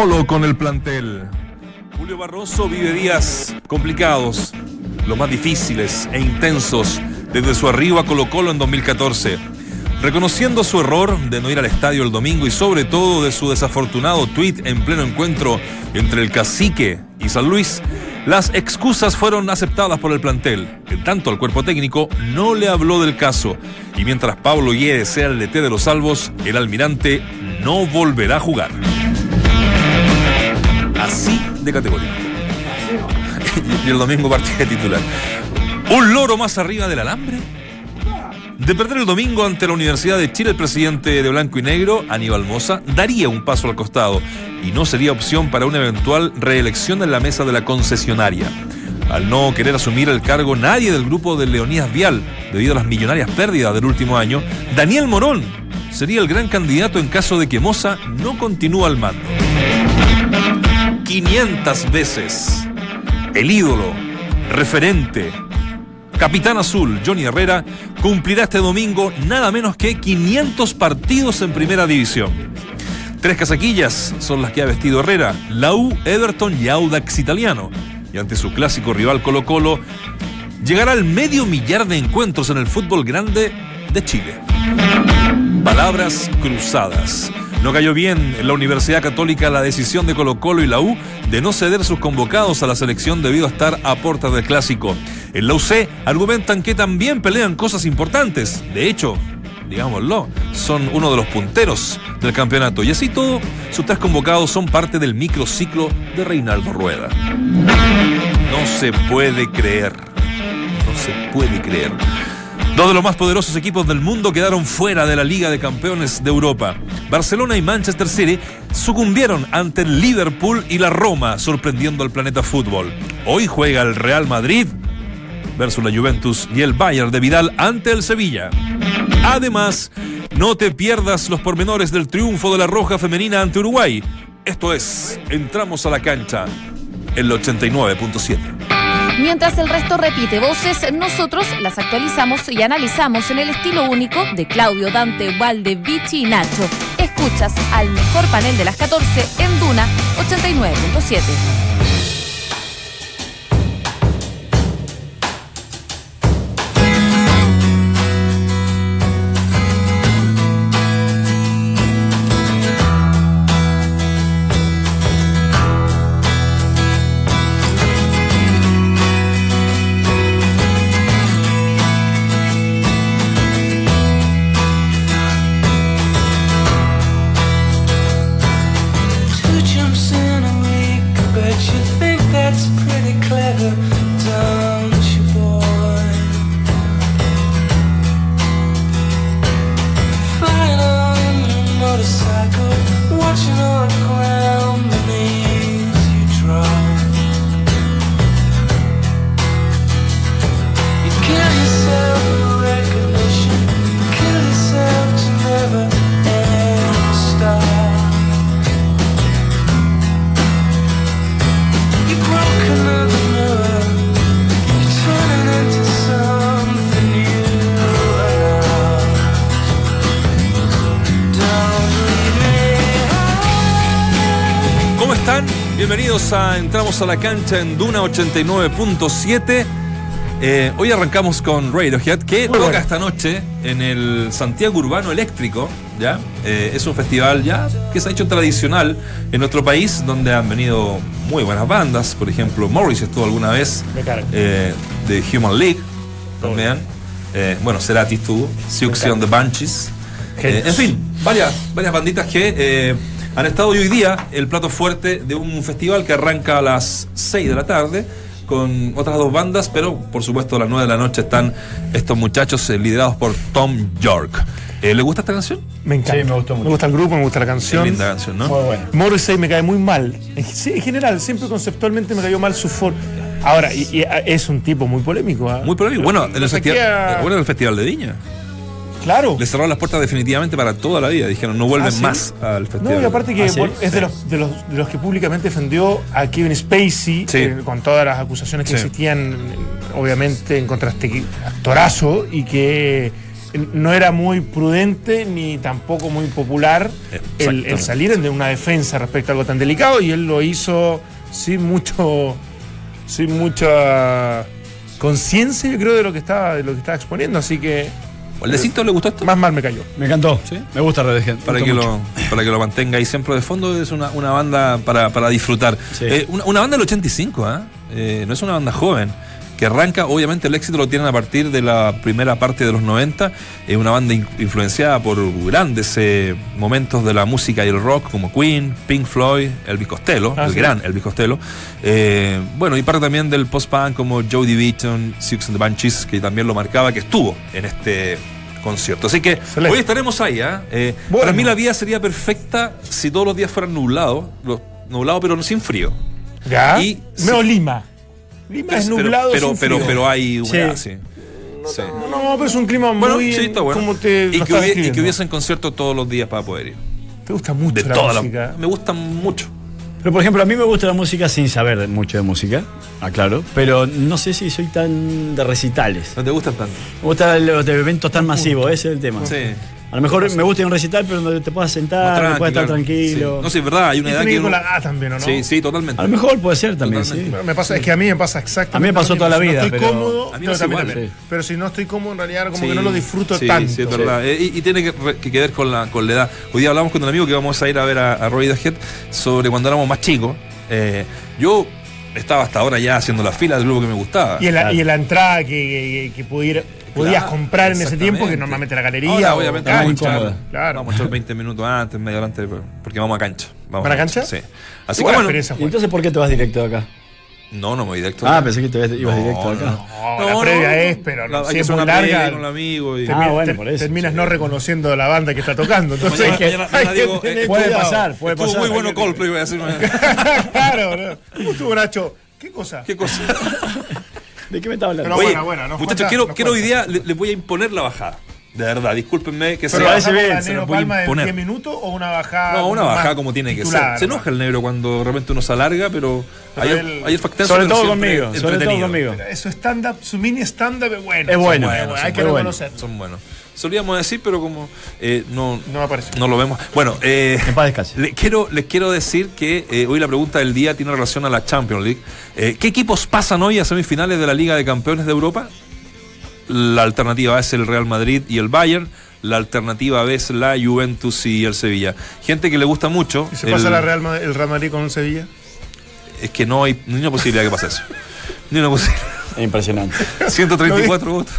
solo con el plantel. Julio Barroso vive días complicados, los más difíciles e intensos desde su arribo a Colo Colo en 2014. Reconociendo su error de no ir al estadio el domingo y sobre todo de su desafortunado tuit en pleno encuentro entre el cacique y San Luis, las excusas fueron aceptadas por el plantel. En tanto, el cuerpo técnico no le habló del caso. Y mientras Pablo Guedes sea el DT de los salvos, el almirante no volverá a jugar. Así de categoría. y el domingo partida titular. ¿Un loro más arriba del alambre? De perder el domingo ante la Universidad de Chile, el presidente de Blanco y Negro, Aníbal Moza, daría un paso al costado y no sería opción para una eventual reelección en la mesa de la concesionaria. Al no querer asumir el cargo nadie del grupo de Leonidas Vial, debido a las millonarias pérdidas del último año, Daniel Morón sería el gran candidato en caso de que Moza no continúe al mando. 500 veces el ídolo, referente, capitán azul Johnny Herrera cumplirá este domingo nada menos que 500 partidos en primera división. Tres casaquillas son las que ha vestido Herrera, la U, Everton y Audax Italiano. Y ante su clásico rival Colo Colo, llegará al medio millar de encuentros en el fútbol grande de Chile. Palabras cruzadas. No cayó bien en la Universidad Católica la decisión de Colo Colo y la U de no ceder sus convocados a la selección debido a estar a puertas del clásico. En la UC argumentan que también pelean cosas importantes. De hecho, digámoslo, son uno de los punteros del campeonato. Y así todo, sus tres convocados son parte del microciclo de Reinaldo Rueda. No se puede creer. No se puede creer. Dos de los más poderosos equipos del mundo quedaron fuera de la Liga de Campeones de Europa. Barcelona y Manchester City sucumbieron ante el Liverpool y la Roma, sorprendiendo al planeta fútbol. Hoy juega el Real Madrid versus la Juventus y el Bayern de Vidal ante el Sevilla. Además, no te pierdas los pormenores del triunfo de la Roja Femenina ante Uruguay. Esto es, entramos a la cancha el 89.7. Mientras el resto repite voces, nosotros las actualizamos y analizamos en el estilo único de Claudio, Dante, Valde, Vichy y Nacho. Escuchas al mejor panel de las 14 en Duna 89.7. Bienvenidos a Entramos a la cancha en Duna 89.7. Eh, hoy arrancamos con Radiohead, que toca esta noche en el Santiago Urbano Eléctrico. ¿ya? Eh, es un festival ya que se ha hecho tradicional en nuestro país, donde han venido muy buenas bandas. Por ejemplo, Morris estuvo alguna vez eh, de Human League también. Eh, bueno, Cerati estuvo, Siouxsie on the Bunches. En fin, varias, varias banditas que han estado hoy día el plato fuerte de un festival que arranca a las 6 de la tarde con otras dos bandas, pero por supuesto a las 9 de la noche están estos muchachos eh, liderados por Tom York. Eh, ¿Le gusta esta canción? Me encanta. Sí, me gustó mucho. Me gusta el grupo, me gusta la canción. Qué linda canción, ¿no? Muy bueno. Morrissey me cae muy mal. En, sí, en general, siempre conceptualmente me cayó mal su forma. Ahora, y, y, es un tipo muy polémico. ¿ah? Muy polémico. Bueno, en el, festival, bueno, en el Festival de Viña. Claro. Le cerraron las puertas definitivamente para toda la vida. Dijeron, no vuelven ¿Ah, sí? más al festival. No, y aparte que ¿Ah, sí? es de los, de, los, de los que públicamente defendió a Kevin Spacey Sí. eh, con todas las acusaciones que Sí. existían, obviamente, en contra de este actorazo y que no era muy prudente ni tampoco muy popular el, el salir de una defensa respecto a algo tan delicado y él lo hizo sin mucho sin mucha conciencia yo creo de lo que estaba de lo que estaba exponiendo así que ¿El de Cinto le gustó esto? más mal me cayó Me encantó. ¿Sí? Me gusta Radiohead. me Para que, lo, para que lo mantenga ahí siempre de fondo, es una, una banda para, para disfrutar. Sí. Eh, una, una banda del 85, ¿ah? Eh, no es una banda joven, que arranca, obviamente el éxito lo tienen a partir de la primera parte de los 90, es una banda in- influenciada por grandes eh, momentos de la música y el rock, como Queen, Pink Floyd, Elvis Costello, Ah, el sí. gran Elvis Costello. Eh, bueno, y parte también del post-punk como Joe Division, Six and the Banshees, que también lo marcaba, que estuvo en este concierto. Así que Excelente. hoy estaremos ahí. ¿ah? Eh, Bueno. Para mí la vida sería perfecta si todos los días fueran nublados, nublados pero no sin frío. ya Y- Meo Lima Lima es Pero- nublado pero, sin pero, frío. pero hay humedad, Sí. sí. Sí. no pero es un clima Bueno, muy sí, está bueno. como te y, que estás hubie- y que hubiesen conciertos todos los días para poder ir. te gusta mucho De la toda música la. Me gustan mucho. Pero por ejemplo, a mí me gusta la música sin saber mucho de música, aclaro, pero no sé si soy tan de recitales. No te gustan tanto. Me gustan los de eventos tan masivos, ese es el tema. Sí. A lo mejor me gusta ir a un recital, pero donde te puedas sentar, donde puedas estar claro. tranquilo. Sí. No sé, es verdad, hay Y una edad que ir con uno- la A también, ¿o no? Sí, sí, totalmente. A lo mejor puede ser también, sí. Me pasa, es que a mí me pasa exactamente. A mí me pasó toda la. Si vida, no estoy pero- cómodo, A mí me pasa igual, también. sí. Pero si no estoy cómodo, en realidad como Sí, que no lo disfruto sí, tanto. Sí, es verdad. Eh, y, y tiene que, que ver con la, con la edad. Hoy día hablamos con un amigo que vamos a ir a ver a, a Roy Head sobre cuando éramos más chicos. Eh, yo estaba hasta ahora ya haciendo la fila del grupo que me gustaba. Y en la, Claro. y en la entrada que, que- que pudiera- podías Claro, comprar en ese tiempo, que normalmente la galería. Ahora, obviamente, cancha. vamos a, echar. Claro. vamos a echar 20 minutos antes, media hora antes, porque vamos a cancha. Vamos ¿Para cancha? Sí. Así Igual que bueno. ¿Y entonces por qué te vas directo de acá? No, no me voy directo. Ah, pensé que te ibas No, directo de acá. no. No, la previa es, pero no, si es muy larga, con el amigo y- termi- Ah, bueno, por eso, terminas sí. no reconociendo la banda que está tocando. Entonces, Mañana- que- mañana- hay mañana que digo, eh, Puede cuidado. pasar, puede Estuvo pasar. muy bueno Coldplay, voy a decir. claro, ¿no? ¿Cómo estuvo Nacho? ¿Qué cosa? ¿Qué cosa? ¿De qué me estás hablando? Pero Oye, bueno, bueno, muchachos, quiero, quiero hoy día le- les voy a imponer la bajada. De verdad, discúlpenme que Pero sea. parece bien, se Negro los voy a Palma de imponer. 10 minutos o una bajada? No, una bajada como tiene que titular, ser. Se ¿no? enoja el negro cuando de repente uno se alarga, pero Pero él- ayer Factencio, Sobre todo conmigo, sobre todo conmigo. Pero Su stand-up, su mini stand-up es bueno. Es bueno, Son es buenos, bueno, hay que reconocerlo. Son buenos. Solíamos decir, pero como eh, no, No me parece. no lo vemos. Bueno, eh, En paz descanse. le quiero, les quiero decir que eh, hoy la pregunta del día tiene relación a la Champions League. Eh, ¿Qué equipos pasan hoy a semifinales de la Liga de Campeones de Europa? La alternativa A es el Real Madrid y el Bayern. La alternativa B es la Juventus y el Sevilla. Gente que le gusta mucho. ¿Y se el- pasa la Real Madrid- el Real Madrid con un Sevilla? Es que no hay ni una posibilidad que pase eso. Ni una posibilidad. Es impresionante. 134 votos.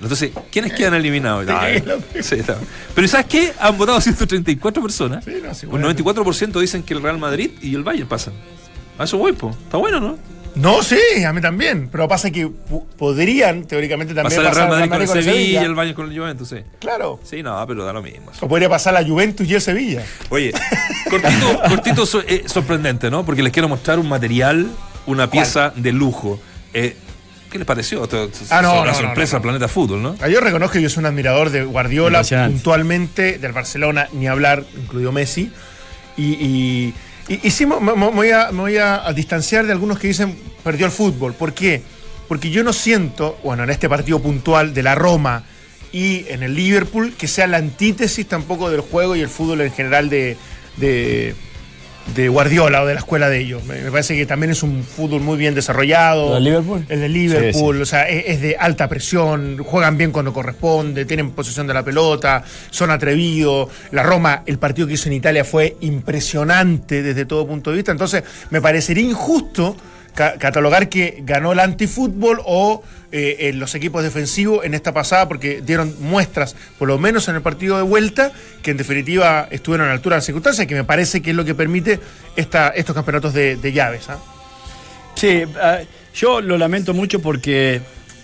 Entonces, ¿quiénes quedan eliminados? Sí, está. Pero ¿sabes qué? Han votado 134 personas. Sí, no, sí, Un bueno. 94% dicen que el Real Madrid y el Bayern pasan. A eso voy, po. Está bueno, ¿no? No, sí, a mí también. Pero pasa que podrían, teóricamente, también Pasar el Real Madrid con el el Sevilla y el Bayern con el Juventus, sí. Claro. Sí, no, pero da lo mismo. O podría pasar la Juventus y el Sevilla. Oye, cortito, cortito so- eh, sorprendente, ¿no? Porque les quiero mostrar un material, una pieza de lujo. Eh, ¿Qué les pareció? Esto- Ah, no, una no, sorpresa no, Planeta Fútbol, ¿no? Ah, Yo reconozco que yo soy un admirador de Guardiola, puntualmente del Barcelona, ni hablar, incluido Messi. Y, y, sí me, me- voy, a, me voy a, distanciar de algunos que dicen perdió el fútbol. ¿Por qué? Porque yo no siento, bueno, en este partido puntual de la Roma y en el Liverpool, que sea la antítesis tampoco del juego y el fútbol en general de, de Guardiola o de la escuela de ellos. Me, parece que también es un fútbol muy bien desarrollado. ¿Lo del Liverpool? El de Liverpool, Sí, o sea, es, es de alta presión, juegan bien cuando corresponde, tienen posesión de la pelota, son atrevidos. La Roma, el partido que hizo en Italia fue impresionante desde todo punto de vista. Entonces, me parecería injusto ca- catalogar que ganó el antifútbol o eh, eh, los equipos defensivos en esta pasada, porque dieron muestras, por lo menos en el partido de vuelta, que en definitiva estuvieron a la altura de las circunstancias, que me parece que es lo que permite esta, estos campeonatos de, llaves. ¿ah? Sí, ah, yo lo lamento mucho porque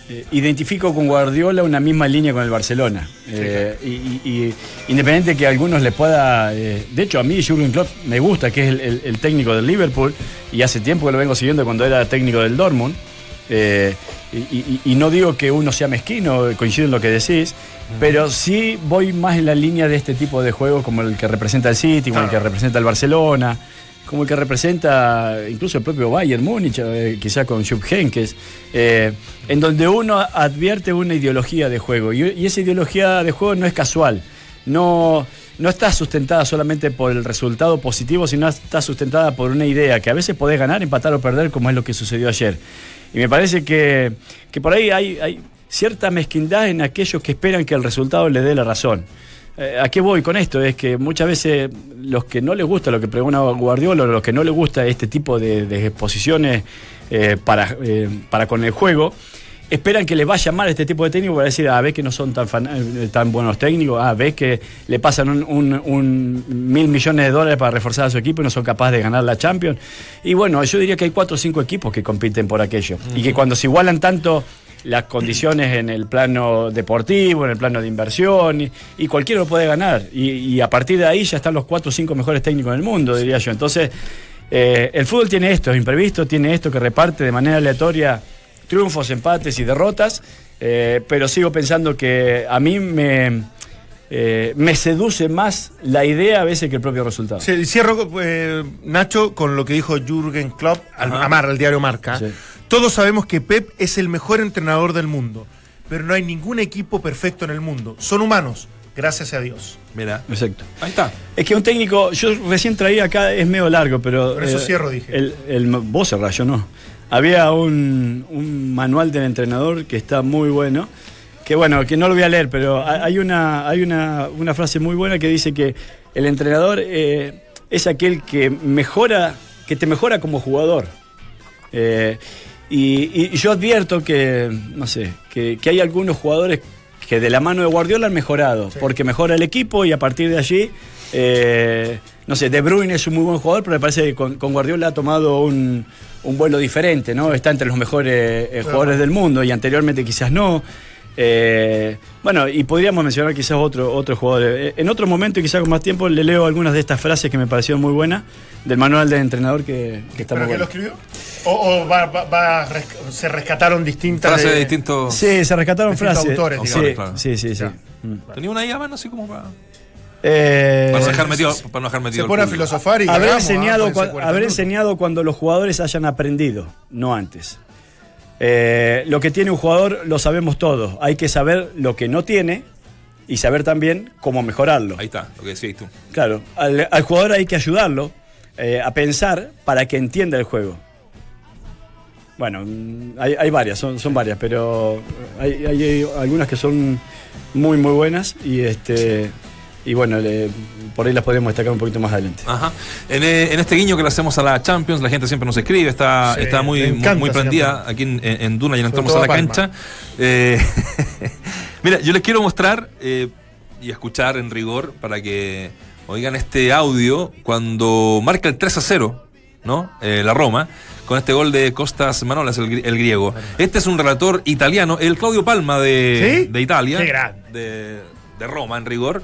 eh, identifico con Guardiola una misma línea con el Barcelona. Eh, y, y- y independiente que a algunos les pueda. eh, de hecho, a mí Jürgen Klopp me gusta, que es el, el- el técnico del Liverpool, y hace tiempo que lo vengo siguiendo cuando era técnico del Dortmund. y, y- y no digo que uno sea mezquino, coincido en lo que decís, pero sí voy más en la línea de este tipo de juegos como el que representa el City, como el que representa el Barcelona como el que representa incluso el propio Bayern Múnich, eh, quizá con Jupp Heynckes, eh, en donde uno advierte una ideología de juego. Y, esa ideología de juego no es casual, no, no está sustentada solamente por el resultado positivo, sino está sustentada por una idea que a veces podés ganar, empatar o perder, como es lo que sucedió ayer. Y me parece que, que por ahí hay, hay cierta mezquindad en aquellos que esperan que el resultado les dé la razón. Eh, ¿A qué voy con esto? Es que muchas veces los que no les gusta lo que pregona Guardiola, los que no les gusta este tipo de, de exposiciones eh, para, eh, para con el juego, esperan que les vaya mal este tipo de técnico para decir, ah, ves que no son tan, fan- tan buenos técnicos, ah, ves que le pasan un, un- un mil millones de dólares para reforzar a su equipo y no son capaces de ganar la Champions. Y bueno, yo diría que hay cuatro o cinco equipos que compiten por aquello. Y que cuando se igualan tanto las condiciones en el plano deportivo, en el plano de inversión, y, y cualquiera lo puede ganar. Y, y a partir de ahí ya están los cuatro o cinco mejores técnicos del mundo, diría yo. Entonces, eh, el fútbol tiene esto, es imprevisto, tiene esto que reparte de manera aleatoria triunfos, empates y derrotas, eh, pero sigo pensando que a mí me, eh, me seduce más la idea a veces que el propio resultado. Sí, cierro, eh, Nacho, con lo que dijo Jürgen Klopp al Ajá. Amar, al diario Marca. Sí. Todos sabemos que Pep es el mejor entrenador del mundo, pero no hay ningún equipo perfecto en el mundo. Son humanos, gracias a Dios. Mira. Exacto. Ahí está. Es que un técnico, yo recién traía acá, es medio largo, pero. Por eso cierro, dije. El, el- vos cerrás, yo no. Había un, un manual del entrenador que está muy bueno. Que bueno, que no lo voy a leer, pero ha- hay una, hay una, una frase muy buena que dice que el entrenador eh, es aquel que mejora, que te mejora como jugador. Eh, y, y yo advierto que, no sé, que, que hay algunos jugadores que de la mano de Guardiola han mejorado, porque mejora el equipo y a partir de allí, eh, no sé, De Bruyne es un muy buen jugador, pero me parece que con, con Guardiola ha tomado un, un vuelo diferente, ¿no? Está entre los mejores eh, jugadores del mundo y anteriormente quizás no. Eh, bueno, y podríamos mencionar quizás otro, otro jugador. Eh, En otro momento y quizás con más tiempo le leo algunas de estas frases que me parecieron muy buenas del manual del entrenador que, que está ¿Pero muy qué lo bueno. escribió? ¿O, o va- va- va se rescataron distintas Frase de- de distintos. Sí, se rescataron frases. autores, sí, digamos. Claro. sí, sí, sí. Mm. Tenía una ahí a mano así como para. Eh, Para no dejar metido. Para no dejar metido Se pone a filosofar y haber ah, enseñado, cua- 40 haber enseñado cuando los jugadores hayan aprendido, no antes. Eh, lo que tiene un jugador lo sabemos todos. Hay que saber lo que no tiene y saber también cómo mejorarlo. Ahí está, lo que decías tú. Claro, al, al jugador hay que ayudarlo eh, a pensar para que entienda el juego. Bueno, mm, hay, hay varias, son, son varias, pero hay, hay- hay algunas que son muy, muy buenas y este y bueno, le- por ahí las podemos destacar un poquito más adelante. Ajá. En, eh, en este guiño que le hacemos a la Champions, la gente siempre nos escribe, está, Sí, está muy, muy, encanta muy prendida aquí en, en- Duna y entramos a la Palma. cancha. Eh, mira, yo les quiero mostrar eh, y escuchar en rigor para que oigan este audio cuando marca el 3 a 0, ¿no? Eh, la Roma. Con este gol de Costas Manolas, el, el griego. Este es un relator italiano, el Claudio Palma de, ¿Sí? de Italia, Qué grande. de, de Roma en rigor.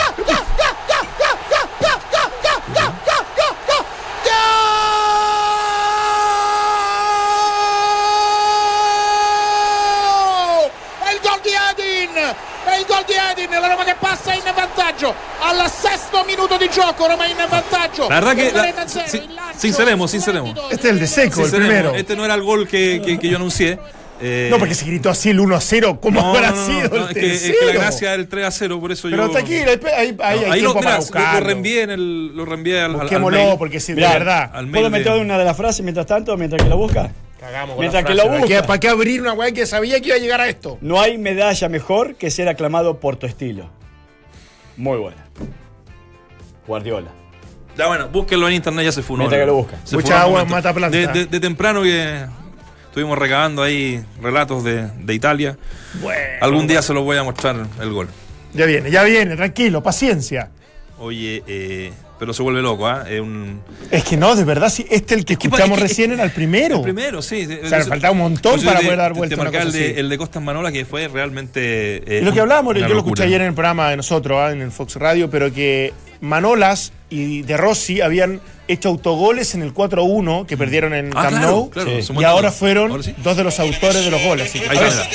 vantaggio al sesto minuto di gioco, Roma in vantaggio. La verdad que, la- 40 si- sinceremos, sinceremos. Este es el de Seco, el primero. Este no era el gol que, que- que yo anuncié. Eh, No, porque se gritó así el 1 a 0. ¿Cómo no, habrá no, no, sido no, el es, que, es que la gracia del 3 a 0, por eso Pero yo. tranquilo, ahí, ahí, hay ahí tiempo lo, para mira, lo, buscarlo. lo reenvié en el, lo reenvié al, al- al Busquémoslo, mail. porque si de verdad. al ¿Puedo de- meter una de las frases mientras tanto, mientras que lo busca? Cagamos con Mientras la que frase, lo ¿para qué- busca. ¿Para qué abrir una weá que sabía que iba a llegar a esto? No hay medalla mejor que ser aclamado por tu estilo. Muy buena. Guardiola. Ya bueno, búsquenlo en internet, ya se fue. Mientras que lo busca. Se Mucha agua momento. mata planta. De, de- de temprano que estuvimos recabando ahí relatos de, de Italia. Algún día se los voy a mostrar el gol. Ya viene, ya viene, tranquilo, paciencia. Oye, eh, pero se vuelve loco, ¿ah? Es un. Es que no, de verdad, sí, este el que escuchamos es que- recién era el primero. El primero, sí. O sea, le faltaba un montón para poder dar vuelta a una el, cosa de, el de Costas Manola que fue realmente. eh, lo que hablábamos, yo lo escuché ayer en el programa de nosotros, ah, en el Fox Radio, pero que Manolas y De Rossi habían hecho autogoles en el 4-1 que perdieron en Ah, Camp claro, Nou claro, Sí. son y ahora fueron Ahora sí. dos de los autores de los goles. Ahí está,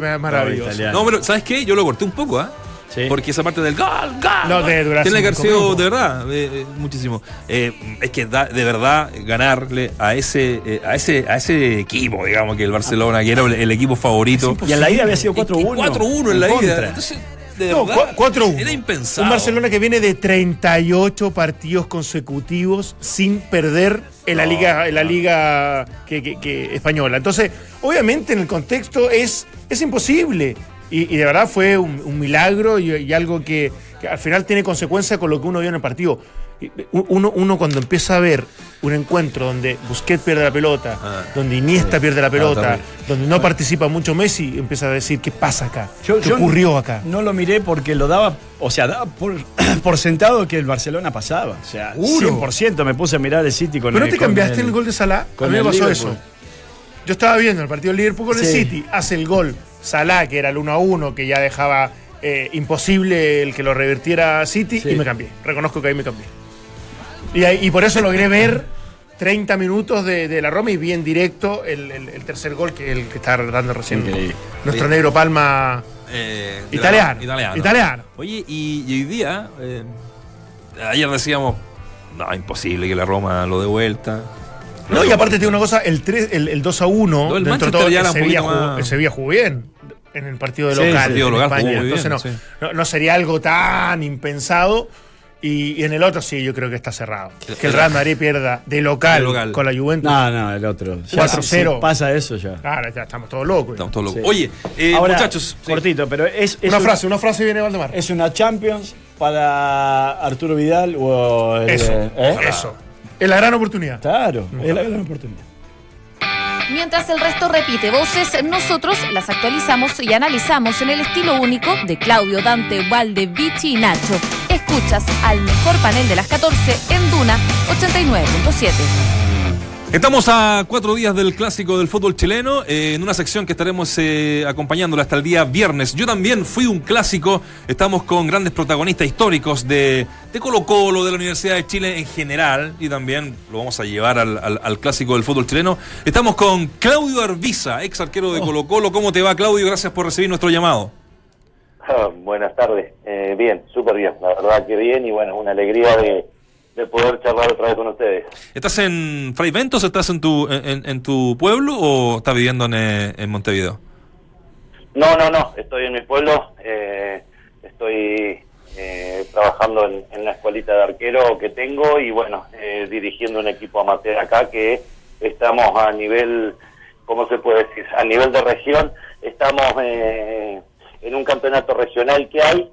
no, es maravilloso. No, pero ¿sabes qué? Yo lo corté un poco, ¿ah? Sí. Porque esa parte del gol, gol. No, gol, de durar Tiene que haber sido de verdad, eh, eh, muchísimo. Eh, es que da- de verdad ganarle a ese, eh, a ese, a ese equipo, digamos, que el Barcelona, que era el, el equipo favorito. Y en la ida había sido Y- 4-1. y 4-1 en la ida. contra. Entonces, de No, verdad, cua- 4-1. Era impensable. Un Barcelona que viene de 38 partidos consecutivos sin perder en la liga, en la liga que, que- que española. Entonces, obviamente en el contexto es, es imposible. Y, y de verdad fue un, un milagro y, y algo que, que al final tiene consecuencia con lo que uno vio en el partido. Uno, uno cuando empieza a ver un encuentro donde Busquets pierde la pelota, Ah. donde Iniesta pierde la pelota, terrible. donde no participa mucho Messi, empieza a decir qué pasa acá, Yo- qué yo ocurrió acá. No lo miré porque lo daba, o sea, daba por, por sentado que el Barcelona pasaba. O sea, Seguro. 100% me puse a mirar el City con ¿Pero no el- te cambiaste el, gol de Salah? con a mí me el pasó Liverpool. eso. Yo estaba viendo el partido del Liverpool con el. City, hace el gol Salah, que era el 1 a 1, que ya dejaba eh, imposible el que lo revirtiera City, Sí. y me cambié. Reconozco que ahí me cambié. Y, ahí- y por eso logré ver 30 minutos de, de la Roma y vi en directo el, el- el tercer gol, que el que está dando recién Increíble. nuestro negro Palma. Eh, la- Italiano. italiano. Italiano. Oye, y, y hoy día, eh, ayer decíamos, no, imposible que la Roma lo dé vuelta. No, y aparte tiene una cosa, el, 3, el, el 2 a 1, No, el dentro de todo, el Sevilla, jugó, más- el Sevilla jugó bien en el partido de Sí, local, el partido en local España. jugó muy bien, Entonces no, sí. no, no sería algo tan impensado. Y, y en el otro sí, yo creo que está cerrado. Que el Real Madrid pierda de local, De local. con la Juventus. No, no, el otro. Ya, 4-0. si pasa eso ya. Claro, ya estamos todos locos. Estamos todos locos. Sí. Oye, eh, Ahora, muchachos. sí. cortito, pero es, es una un- frase, una frase viene Valdemar. ¿Es una Champions para Arturo Vidal o el- Eso, ¿eh? eso. Es la gran oportunidad. Claro, es la gran oportunidad. Mientras el resto repite voces, nosotros las actualizamos y analizamos en el estilo único de Claudio, Dante, Valde, Vichy y Nacho. Escuchas al mejor panel de las 14 en Duna 89.7. Estamos a cuatro días del clásico del fútbol chileno, eh, en una sección que estaremos eh, acompañándola hasta el día viernes. Yo también fui un clásico, estamos con grandes protagonistas históricos de, de Colo Colo, de la Universidad de Chile en general, y también lo vamos a llevar al, al- al clásico del fútbol chileno. Estamos con Claudio Arbiza, ex arquero de Colo Colo. ¿Cómo te va, Claudio? Gracias por recibir nuestro llamado. Ah, Buenas tardes. Eh, bien, súper bien. La verdad que bien y bueno, una alegría de, de poder charlar otra vez con ustedes. ¿Estás en Fray Ventos, estás en tu, en, en tu pueblo o estás viviendo en, eh, en Montevideo? No, no, no. Estoy en mi pueblo. eh, estoy eh, trabajando en, en la escuelita de arquero que tengo y bueno, eh, dirigiendo un equipo amateur acá que estamos a nivel, ¿cómo se puede decir? A nivel de región. Estamos eh, en un campeonato regional que hay.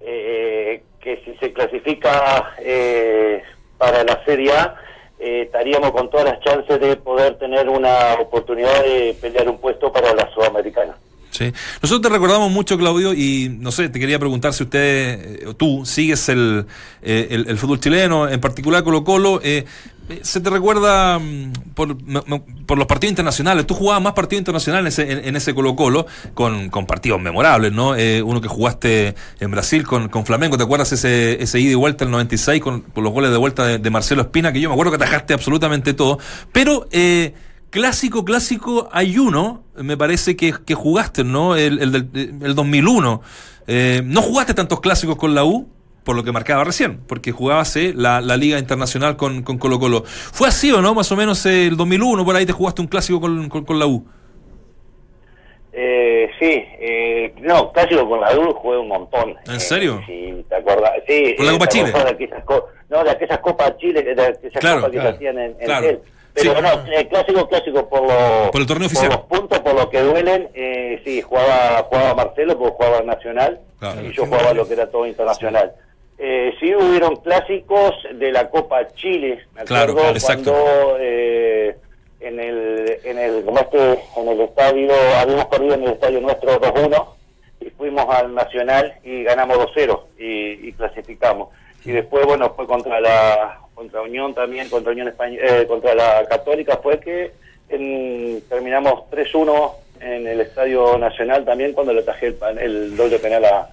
eh, que si se clasifica eh, para la Serie A, eh, estaríamos con todas las chances de poder tener una oportunidad de pelear un puesto para la Sudamericana. Sí. Nosotros te recordamos mucho, Claudio, y no sé, te quería preguntar si usted, eh, tú, sigues el, eh, el, el fútbol chileno, en particular Colo Colo. Eh, ¿Se te recuerda mm, por, los partidos internacionales? Tú jugabas más partidos internacionales en, ese Colo Colo, con, partidos memorables, ¿no? Eh, uno que jugaste en Brasil con, Flamengo, ¿te acuerdas ese, ese ida y vuelta el 96 con, los goles de vuelta de, Marcelo Espina? Que yo me acuerdo que atajaste absolutamente todo. Pero... Eh, Clásico, clásico, hay uno, me parece que, jugaste, ¿no? El, el del el 2001. Eh, no jugaste tantos clásicos con la U, por lo que marcaba recién, porque jugabas eh, la, la Liga Internacional con, con Colo Colo. ¿Fue así o no? Más o menos eh, el 2001, por ahí te jugaste un clásico con, con, con la U. Eh, sí, eh, no, clásico con la U jugué un montón. ¿En Eh, serio? sí, ¿te acuerdas? Sí. ¿Con la eh, Copa ¿te Chile? aquellas co- no, de aquellas Copas Chile, de aquellas Claro, copas que claro, se hacían en, en claro. él. Pero Sí. no, eh, clásico, clásico por, lo- Por el torneo oficial. los puntos, por lo que duelen. Eh, sí, jugaba, jugaba Marcelo porque jugaba Nacional y yo jugaba lo que era todo internacional. Eh, sí hubieron clásicos de la Copa Chile, me Claro, acuerdo exacto. cuando eh, en el, en el, como este, en el estadio, habíamos perdido en el estadio nuestro 2-1 y fuimos al Nacional y ganamos 2-0 y, y clasificamos. Y después, bueno, fue contra la contra Unión también, contra Unión Española, eh, contra la Católica, fue que en- terminamos 3-1 en el Estadio Nacional también cuando le atajé el, el doble penal a,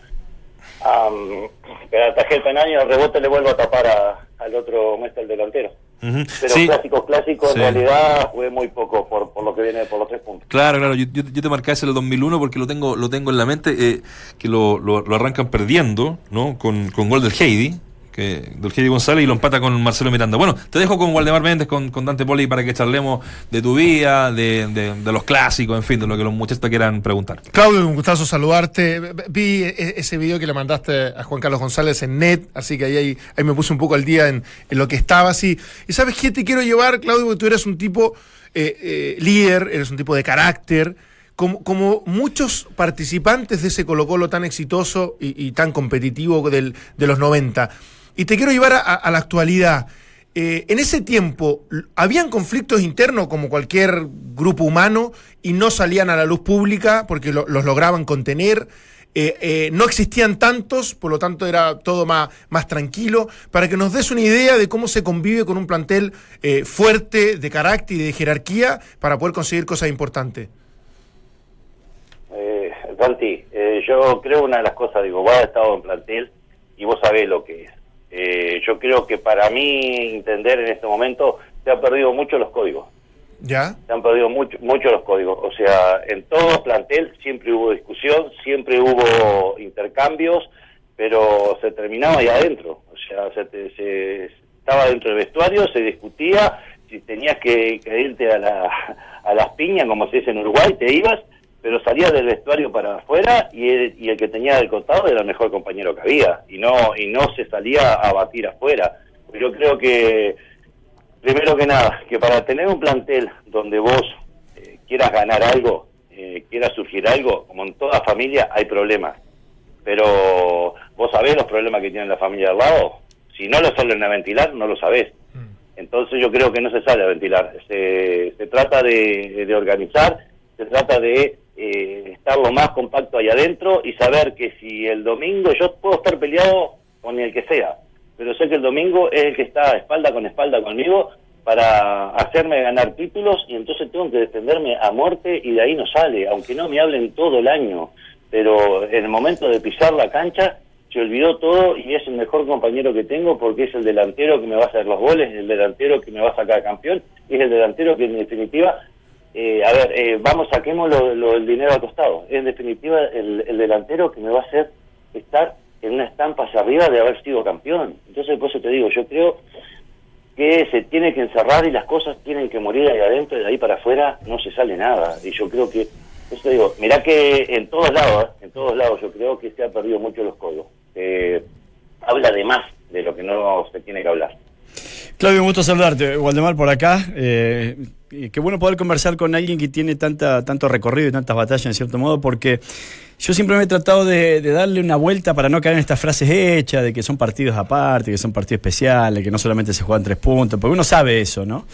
um, le atajé el penal y al rebote le vuelvo a tapar a- al otro muestra el delantero. Pero Sí. clásico, clásico, Sí. en realidad jugué muy poco por, por lo que viene por los tres puntos. Claro, claro, yo, yo, yo te marqué ese el 2001 porque lo tengo lo tengo en la mente, eh, que lo, lo, lo arrancan perdiendo, ¿no? Con, con gol del Heidi, que, del Heidi González y lo empata con Marcelo Miranda. Bueno, te dejo con Waldemar Méndez, con, Dante Poli para que charlemos de tu vida, de, los clásicos, en fin, de lo que los muchachos quieran preguntar. Claudio, un gustazo saludarte. Vi e- ese video que le mandaste a Juan Carlos González en net, así que ahí, ahí, me puse un poco al día en, lo que estaba así. Y sabes qué te quiero llevar, Claudio, porque tú eres un tipo eh, eh, líder, eres un tipo de carácter. Como, como muchos participantes de ese Colo Colo tan exitoso y, y tan competitivo del- de los 90. Y te quiero llevar a, la actualidad. Eh, en ese tiempo, ¿habían conflictos internos como cualquier grupo humano y no salían a la luz pública porque lo- los lograban contener? Eh, eh, no existían tantos, por lo tanto era todo más, más tranquilo. Para que nos des una idea de cómo se convive con un plantel fuerte, de carácter y de jerarquía para poder conseguir cosas importantes. Eh, yo creo una de las cosas, digo, vos has estado en plantel y vos sabés lo que es. Eh, yo creo que para mí entender en este momento se han perdido mucho los códigos. ¿Ya? Se han perdido mucho, mucho los códigos. O sea, en todo plantel siempre hubo discusión, siempre hubo intercambios, pero se terminaba ahí adentro. O sea, se, te- se- estaba dentro del vestuario, se discutía, si tenías que, que irte a, la, a las piñas, como se dice en Uruguay, te ibas, pero salías del vestuario para afuera y el, y el que tenía del costado era el mejor compañero que había, y no, y no se salía a batir afuera. Yo creo que Primero que nada, que para tener un plantel donde vos eh, quieras ganar algo, eh, quieras surgir algo, como en toda familia hay problemas. Pero vos sabés los problemas que tiene la familia al lado. Si no lo salen a ventilar, no lo sabés. Entonces yo creo que no se sale a ventilar. Se, se trata de, de organizar, se trata de eh, estar lo más compacto ahí adentro y saber que si el domingo yo puedo estar peleado con el que sea, pero sé que el domingo es el que está espalda con espalda conmigo para hacerme ganar títulos y entonces tengo que defenderme a muerte y de ahí no sale, aunque no me hablen todo el año, pero en el momento de pisar la cancha se olvidó todo y es el mejor compañero que tengo porque es el delantero que me va a hacer los goles, el delantero que me va a sacar campeón y es el delantero que en definitiva, eh, a ver, eh, vamos, saquemos lo, lo- el dinero al costado, en definitiva el, el delantero que me va a hacer estar en una estampa hacia arriba de haber sido campeón. Entonces, por eso te digo, yo creo que se tiene que encerrar y las cosas tienen que morir ahí adentro y de ahí para afuera no se sale nada. Y yo creo que, eso te digo, mirá que en todos lados, ¿eh? en todos lados yo creo que se ha perdido mucho los códigos. Eh, habla de más de lo que no se tiene que hablar. Claudio, un gusto saludarte. Waldemar por acá. Eh, qué bueno poder conversar con alguien que tiene tanta, tanto recorrido y tantas batallas, en cierto modo, porque yo siempre me he tratado de, darle una vuelta para no caer en estas frases hechas de que son partidos aparte, que son partidos especiales, que no solamente se juegan tres puntos, porque uno sabe eso, ¿no?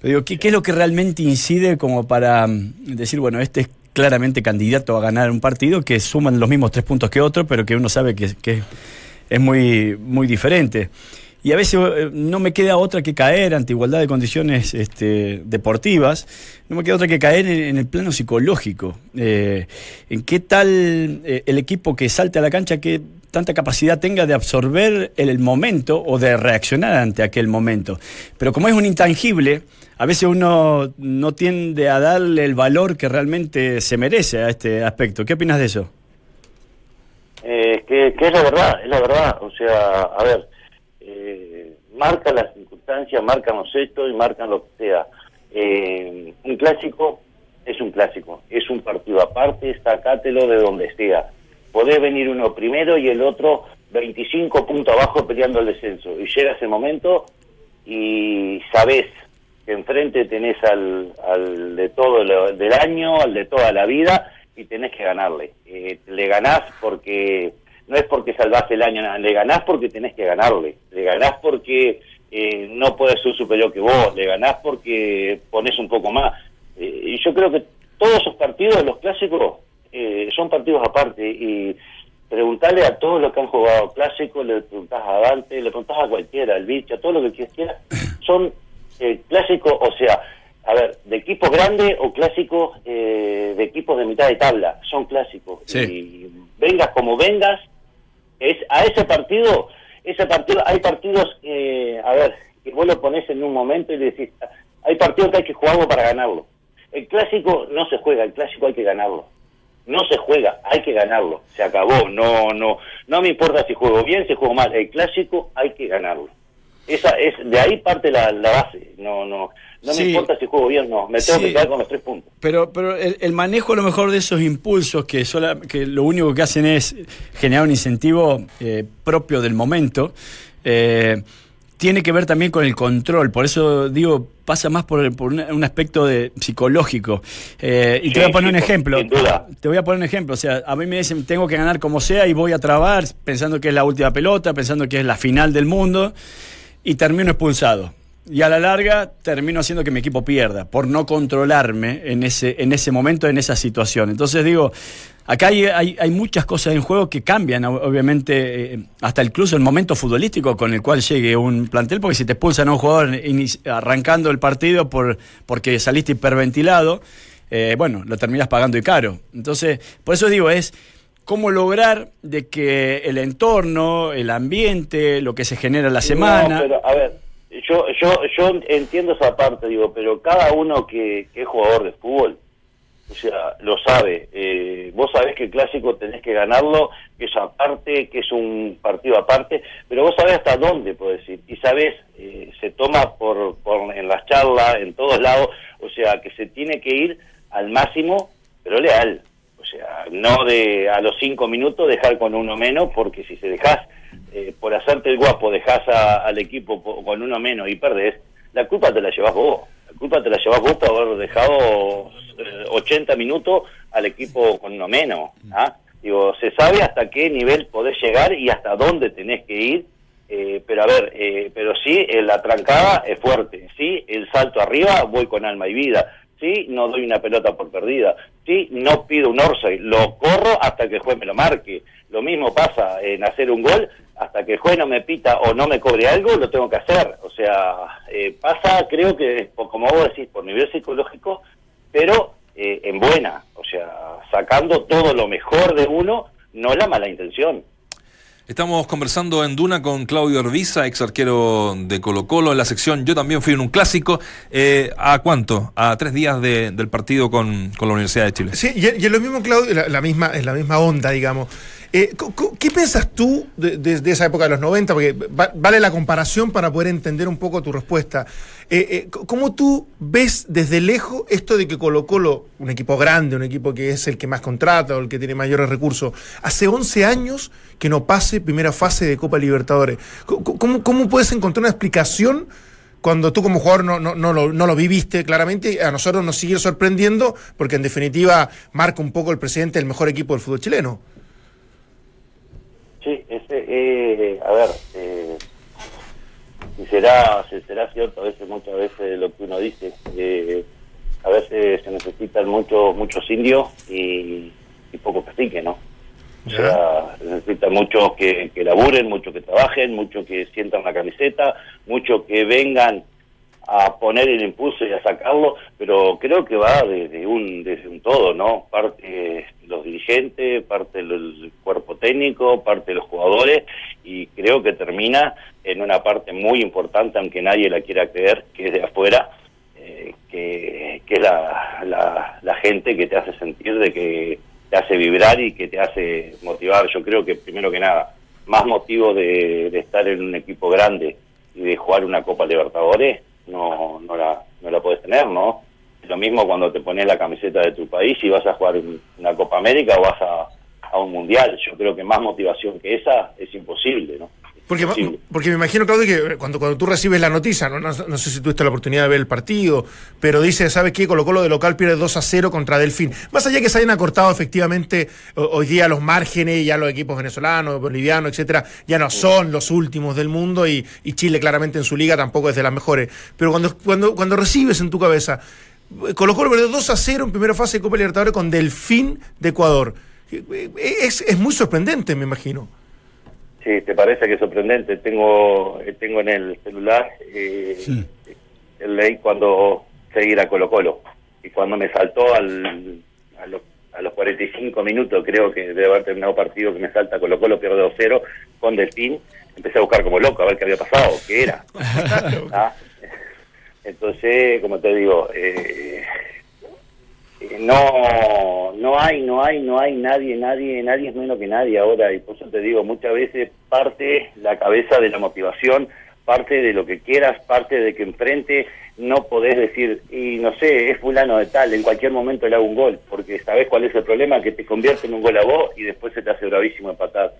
Pero digo, ¿qué, qué es lo que realmente incide como para mm, decir, bueno, este es claramente candidato a ganar un partido que suman los mismos tres puntos que otro, pero que uno sabe que, que es muy, muy diferente? Y a veces eh, no me queda otra que caer ante igualdad de condiciones este, deportivas, no me queda otra que caer en, el plano psicológico. Eh, en qué tal eh, el equipo que salte a la cancha, qué tanta capacidad tenga de absorber el, momento o de reaccionar ante aquel momento. Pero como es un intangible, a veces uno no tiende a darle el valor que realmente se merece a este aspecto. ¿Qué opinas de eso? Eh, que es la verdad, es la verdad. O sea, a ver, eh, marcan las circunstancias, marcan los hechos y marcan lo que sea. Eh, un clásico es un clásico, es un partido aparte, sacátelo de donde sea. Podés venir uno primero y el otro 25 puntos abajo peleando el descenso. Y llega ese momento y sabés que enfrente tenés al, al de todo lo- del año, al de toda la vida, y tenés que ganarle. Eh, le ganás porque, no es porque salvás el año, nada, le ganás porque tenés que ganarle. Le ganás porque eh, no puede ser superior que vos, le ganás porque pones un poco más. Eh, y yo creo que todos esos partidos, los clásicos, eh, son partidos aparte y preguntarle a todos los que han jugado clásico, le preguntás a Dante, le preguntás a cualquiera, al bicho, a todo lo que quiera, son eh, clásicos, o sea, a ver, de equipos grandes o clásicos eh, de equipos de mitad de tabla, son clásicos. Sí. Y vengas como vengas, es a ese partido, ese partido, hay partidos, eh, a ver, que vos lo pones en un momento y decís, hay partidos que hay que jugarlo para ganarlo. El clásico no se juega, el clásico hay que ganarlo. No se juega, hay que ganarlo. Se acabó. No, no, no me importa si juego bien, si juego mal. El clásico hay que ganarlo. Esa es de ahí parte la, la base. No, no, no Sí. me importa si juego bien o no. Me tengo Sí. que quedar con los tres puntos. Pero, pero el, el manejo a lo mejor de esos impulsos que, sola- que lo único que hacen es generar un incentivo eh, propio del momento, eh, tiene que ver también con el control. Por eso digo, pasa más por, un aspecto de, psicológico. Eh, y te voy a poner un ejemplo. sin duda. Te voy a poner un ejemplo. O sea, a mí me dicen, tengo que ganar como sea y voy a trabar pensando que es la última pelota, pensando que es la final del mundo y termino expulsado. Y a la larga termino haciendo que mi equipo pierda por no controlarme en ese, en ese momento, en esa situación. Entonces digo, acá hay, hay, hay muchas cosas en juego que cambian, ob- obviamente, eh, hasta incluso el momento futbolístico con el cual llegue un plantel, porque si te expulsan a un jugador arrancando el partido por, porque saliste hiperventilado, eh, bueno, lo terminas pagando y caro. Entonces, por eso digo, es cómo lograr de que el entorno, el ambiente, lo que se genera en la semana... No, pero a ver, yo, yo, yo entiendo esa parte, digo, pero cada uno que, que es jugador de fútbol, o sea, lo sabe. Eh, vos sabés que el clásico tenés que ganarlo, que es aparte, que es un partido aparte, pero vos sabés hasta dónde, puedo decir. Y sabés, eh, se toma por, por en las charlas, en todos lados, o sea, que se tiene que ir al máximo, pero leal. O sea, no de a los cinco minutos dejar con uno menos, porque si se dejás eh, por hacerte el guapo, dejás a- al equipo po- con uno menos y perdés, la culpa te la llevas vos. La culpa te la llevas vos por haber dejado eh, 80 minutos al equipo con uno menos. ¿ah? Digo, se sabe hasta qué nivel podés llegar y hasta dónde tenés que ir. eh, pero a ver, eh, pero sí, la trancada es fuerte. Sí, el salto arriba voy con alma y vida. Sí, no doy una pelota por perdida. Sí, no pido un orsay. Lo corro hasta que el juez me lo marque. Lo mismo pasa en hacer un gol. Hasta que el juez no me pita o no me cobre algo, lo tengo que hacer. O sea, eh, pasa, creo que, como vos decís, por nivel psicológico, pero eh, en buena. O sea, sacando todo lo mejor de uno, no la mala intención. Estamos conversando en Duna con Claudio Orbiza, ex arquero de Colo Colo, en la sección Yo también fui en un clásico. Eh, ¿A cuánto? A tres días de- del partido con, con la Universidad de Chile. Sí, y, y es lo mismo, Claudio, la, la misma, es la misma onda, digamos. Eh, ¿Qué piensas tú de, esa época de los 90? Porque va- vale la comparación para poder entender un poco tu respuesta. Eh, eh, ¿Cómo tú ves desde lejos esto de que Colo Colo, un equipo grande, un equipo que es el que más contrata o el que tiene mayores recursos, hace 11 años que no pase primera fase de Copa Libertadores? ¿Cómo, puedes encontrar una explicación cuando tú como jugador no, lo, viviste claramente, a nosotros nos sigue sorprendiendo porque en definitiva marca un poco el presidente del mejor equipo del fútbol chileno. Eh, a ver, eh, y será, se- será cierto a veces, muchas veces lo que uno dice. eh, a veces se necesitan muchos muchos indios y, y poco cacique, ¿no? O sea, se necesitan muchos que, que laburen, muchos que trabajen, muchos que sientan la camiseta, muchos que vengan a poner el impulso y a sacarlo, pero creo que va desde un desde un todo, ¿no? Parte los dirigentes, parte el cuerpo técnico, parte de los jugadores y creo que termina en una parte muy importante, aunque nadie la quiera creer, que es de afuera, eh, que, que es la, la, la gente que te hace sentir de que te hace vibrar y que te hace motivar. Yo creo que primero que nada, más motivo de, estar en un equipo grande y de jugar una Copa Libertadores, no, no la, no la puedes tener, ¿no? Lo mismo cuando te pones la camiseta de tu país y vas a jugar un- una Copa América o vas a, a un Mundial. Yo creo que más motivación que esa es imposible, ¿no? Porque, porque me imagino, Claudio, que cuando, cuando tú recibes la noticia, no, no, no sé si tuviste la oportunidad de ver el partido, pero dice, ¿sabes qué? Colo Colo de local pierde 2 a 0 contra Delfín. Más allá que se hayan acortado efectivamente ho- hoy día los márgenes, ya los equipos venezolanos, bolivianos, etcétera, ya no son los últimos del mundo y, y Chile claramente en su liga tampoco es de las mejores. Pero cuando, cuando, cuando recibes en tu cabeza, eh, Colo Colo perdió 2 a 0 en primera fase de Copa Libertadores con Delfín de Ecuador. Es, es muy sorprendente, me imagino. Sí, ¿te parece que es sorprendente? Tengo, eh, tengo en el celular eh, el ley cuando seguir a Colo Colo. Y cuando me saltó al, a, los, a los 45 minutos, creo que debe haber terminado partido, que me salta Colo Colo, pierde 2-0 con Delfín, empecé a buscar como loco a ver qué había pasado, qué era. ¿Ah? Entonces, como te digo, eh, eh, no no hay no hay no hay nadie nadie nadie es menos que nadie ahora. Y por eso te digo muchas veces parte la cabeza de la motivación parte de lo que quieras parte de que enfrente no podés decir y no sé es fulano de tal en cualquier momento le hago un gol porque sabes cuál es el problema que te convierte en un gol a vos y después se te hace bravísimo empatar.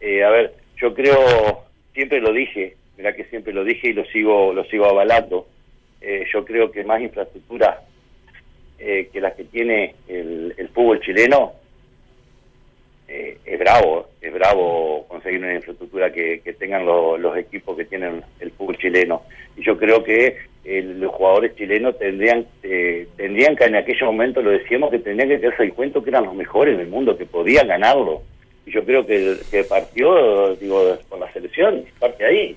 Eh, a ver yo creo siempre lo dije mira que siempre lo dije y lo sigo lo sigo avalando Eh, yo creo que más infraestructura eh, que las que tiene el, el fútbol chileno, eh, es bravo, es bravo conseguir una infraestructura que, que tengan lo- los equipos que tienen el fútbol chileno. Y yo creo que eh, los jugadores chilenos tendrían tendrían que en aquellos momentos, lo decíamos, que tendrían que darse el cuento que eran los mejores del mundo, que podían ganarlo. Y yo creo que, que partió, digo, por la selección, parte ahí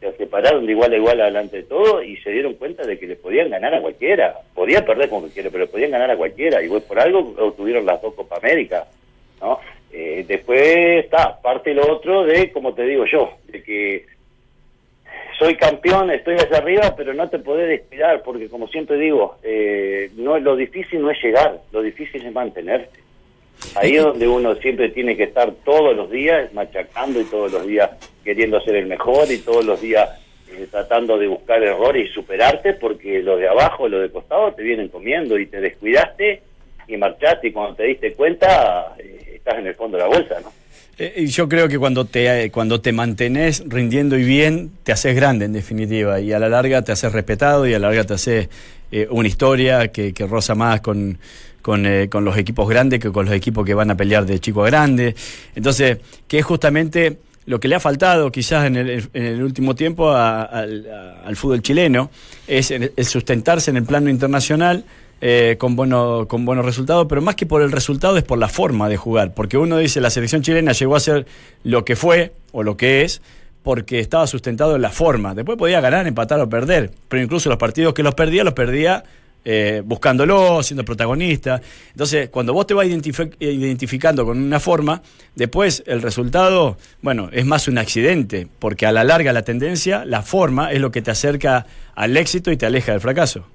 se separaron de igual a igual adelante de todo y se dieron cuenta de que le podían ganar a cualquiera. Podían perder como quiera, pero le podían ganar a cualquiera. Y por algo obtuvieron las dos Copa América. ¿no? Eh, después está, parte lo otro de, como te digo yo, de que soy campeón, estoy hacia arriba, pero no te podés descuidar, porque como siempre digo, eh, no lo difícil no es llegar, lo difícil es mantenerte. Ahí es donde uno siempre tiene que estar todos los días machacando y todos los días queriendo ser el mejor y todos los días eh, tratando de buscar errores y superarte porque los de abajo, los de costado te vienen comiendo y te descuidaste y marchaste y cuando te diste cuenta eh, estás en el fondo de la bolsa, ¿no? Eh, y yo creo que cuando te, cuando te mantenés rindiendo y bien, te haces grande en definitiva, y a la larga te haces respetado y a la larga te haces eh, una historia que, que roza más con, con, eh, con los equipos grandes que con los equipos que van a pelear de chico a grande. Entonces, que es justamente lo que le ha faltado quizás en el, en el último tiempo a- al, fútbol chileno, es el sustentarse en el plano internacional eh, con, bueno, con buenos resultados, pero más que por el resultado es por la forma de jugar, porque uno dice la selección chilena llegó a ser lo que fue o lo que es porque estaba sustentado en la forma. Después podía ganar, empatar o perder, pero incluso los partidos que los perdía, los perdía eh, buscándolo, siendo protagonista. Entonces, cuando vos te vas identifi- identificando con una forma, después el resultado, bueno, es más un accidente, porque a la larga la tendencia, la forma, es lo que te acerca al éxito y te aleja del fracaso.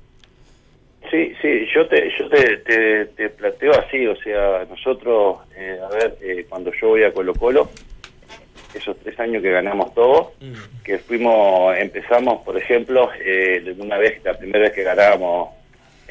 Sí, sí, yo te, yo te, te, te planteo así, o sea, nosotros, eh, a ver, eh, cuando yo voy a Colo Colo, esos tres años que ganamos todos, que fuimos, empezamos, por ejemplo, eh, una vez, la primera vez que ganábamos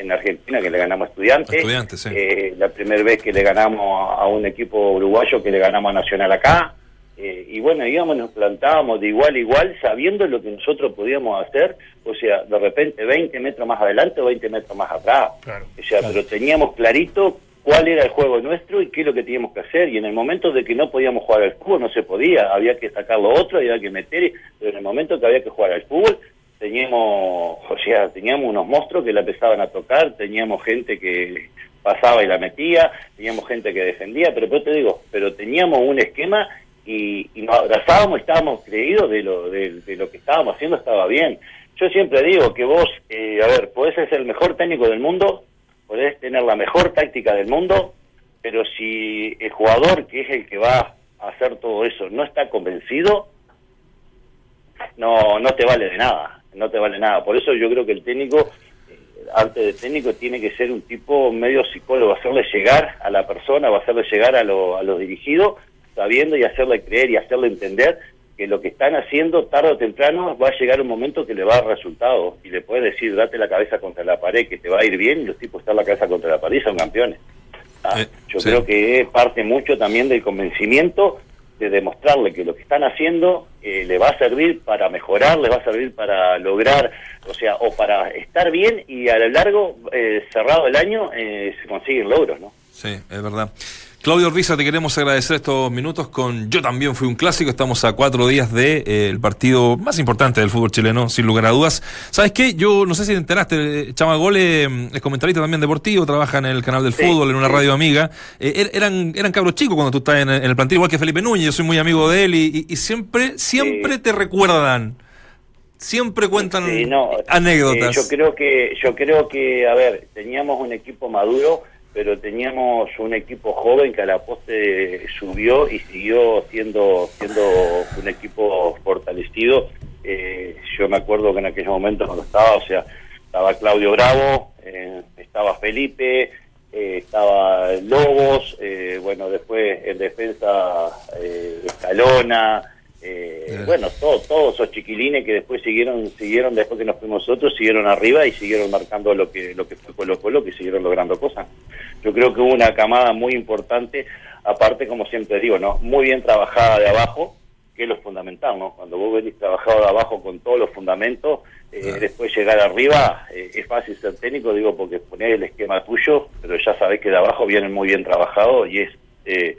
en Argentina, que le ganamos a Estudiantes, Estudiantes, sí. eh, la primera vez que le ganamos a un equipo uruguayo, que le ganamos a Nacional acá, eh, y bueno, íbamos, nos plantábamos de igual a igual, sabiendo lo que nosotros podíamos hacer, o sea, de repente 20 metros más adelante o 20 metros más atrás. Claro, o sea, pero teníamos clarito cuál era el juego nuestro y qué es lo que teníamos que hacer. Y en el momento de que no podíamos jugar al fútbol, no se podía, había que sacar lo otro, había que meter, pero en el momento que había que jugar al fútbol, teníamos, o sea, teníamos unos monstruos que la empezaban a tocar, teníamos gente que pasaba y la metía, teníamos gente que defendía, pero te digo, pero teníamos un esquema y, y nos abrazábamos, estábamos creídos de lo, de, de lo que estábamos haciendo, estaba bien. Yo siempre digo que vos, eh, a ver, podés ser el mejor técnico del mundo, podés tener la mejor táctica del mundo, pero si el jugador, que es el que va a hacer todo eso, no está convencido, no, no te vale de nada, no te vale nada. Por eso yo creo que el técnico, eh, antes de técnico, tiene que ser un tipo medio psicólogo, hacerle llegar a la persona o hacerle llegar a, lo- a los dirigidos, sabiendo y hacerle creer y hacerle entender que lo que están haciendo tarde o temprano va a llegar un momento que le va a dar resultados y le puedes decir, date la cabeza contra la pared, que te va a ir bien y los tipos están la cabeza contra la pared y son campeones. Ah, Eh, Yo sí. creo que parte mucho también del convencimiento de demostrarle que lo que están haciendo eh, le va a servir para mejorar, le va a servir para lograr, o sea, o para estar bien y a lo largo, eh, cerrado el año, eh, se consiguen logros, ¿no? Sí, es verdad. Claudio Risa, te queremos agradecer estos minutos con Yo también fui un clásico. Estamos a cuatro días del de, eh, el partido más importante del fútbol chileno, sin lugar a dudas. ¿Sabes qué? Yo no sé si te enteraste, Chama Gole mm, es comentarista también deportivo, trabaja en el canal del Sí, fútbol, en una sí. radio amiga. Eh, er- eran, eran cabros chicos cuando tú estás en, en el plantel, igual que Felipe Núñez, yo soy muy amigo de él y, y- y siempre, siempre Sí. te recuerdan. Siempre cuentan no, anécdotas. eh, yo creo que, yo creo que, a ver, teníamos un equipo maduro, pero teníamos un equipo joven que a la poste subió y siguió siendo, siendo un equipo fortalecido. Eh, yo me acuerdo que en aquel momento cuando estaba, o sea, estaba Claudio Bravo, eh, estaba Felipe, eh, estaba Lobos, eh, bueno, después en defensa eh, Escalona, eh, bueno, todo- todos esos chiquilines que después siguieron, siguieron después que nos fuimos nosotros, siguieron arriba y siguieron marcando lo que, lo que fue Colo Colo, que siguieron logrando cosas. Yo creo que hubo una camada muy importante, aparte, como siempre digo, ¿no? Muy bien trabajada de abajo, que es lo fundamental, ¿no? Cuando vos venís trabajado de abajo con todos los fundamentos, eh, Claro. después llegar arriba, eh, es fácil ser técnico, digo, porque ponés el esquema tuyo, pero ya sabés que de abajo vienen muy bien trabajados y es eh,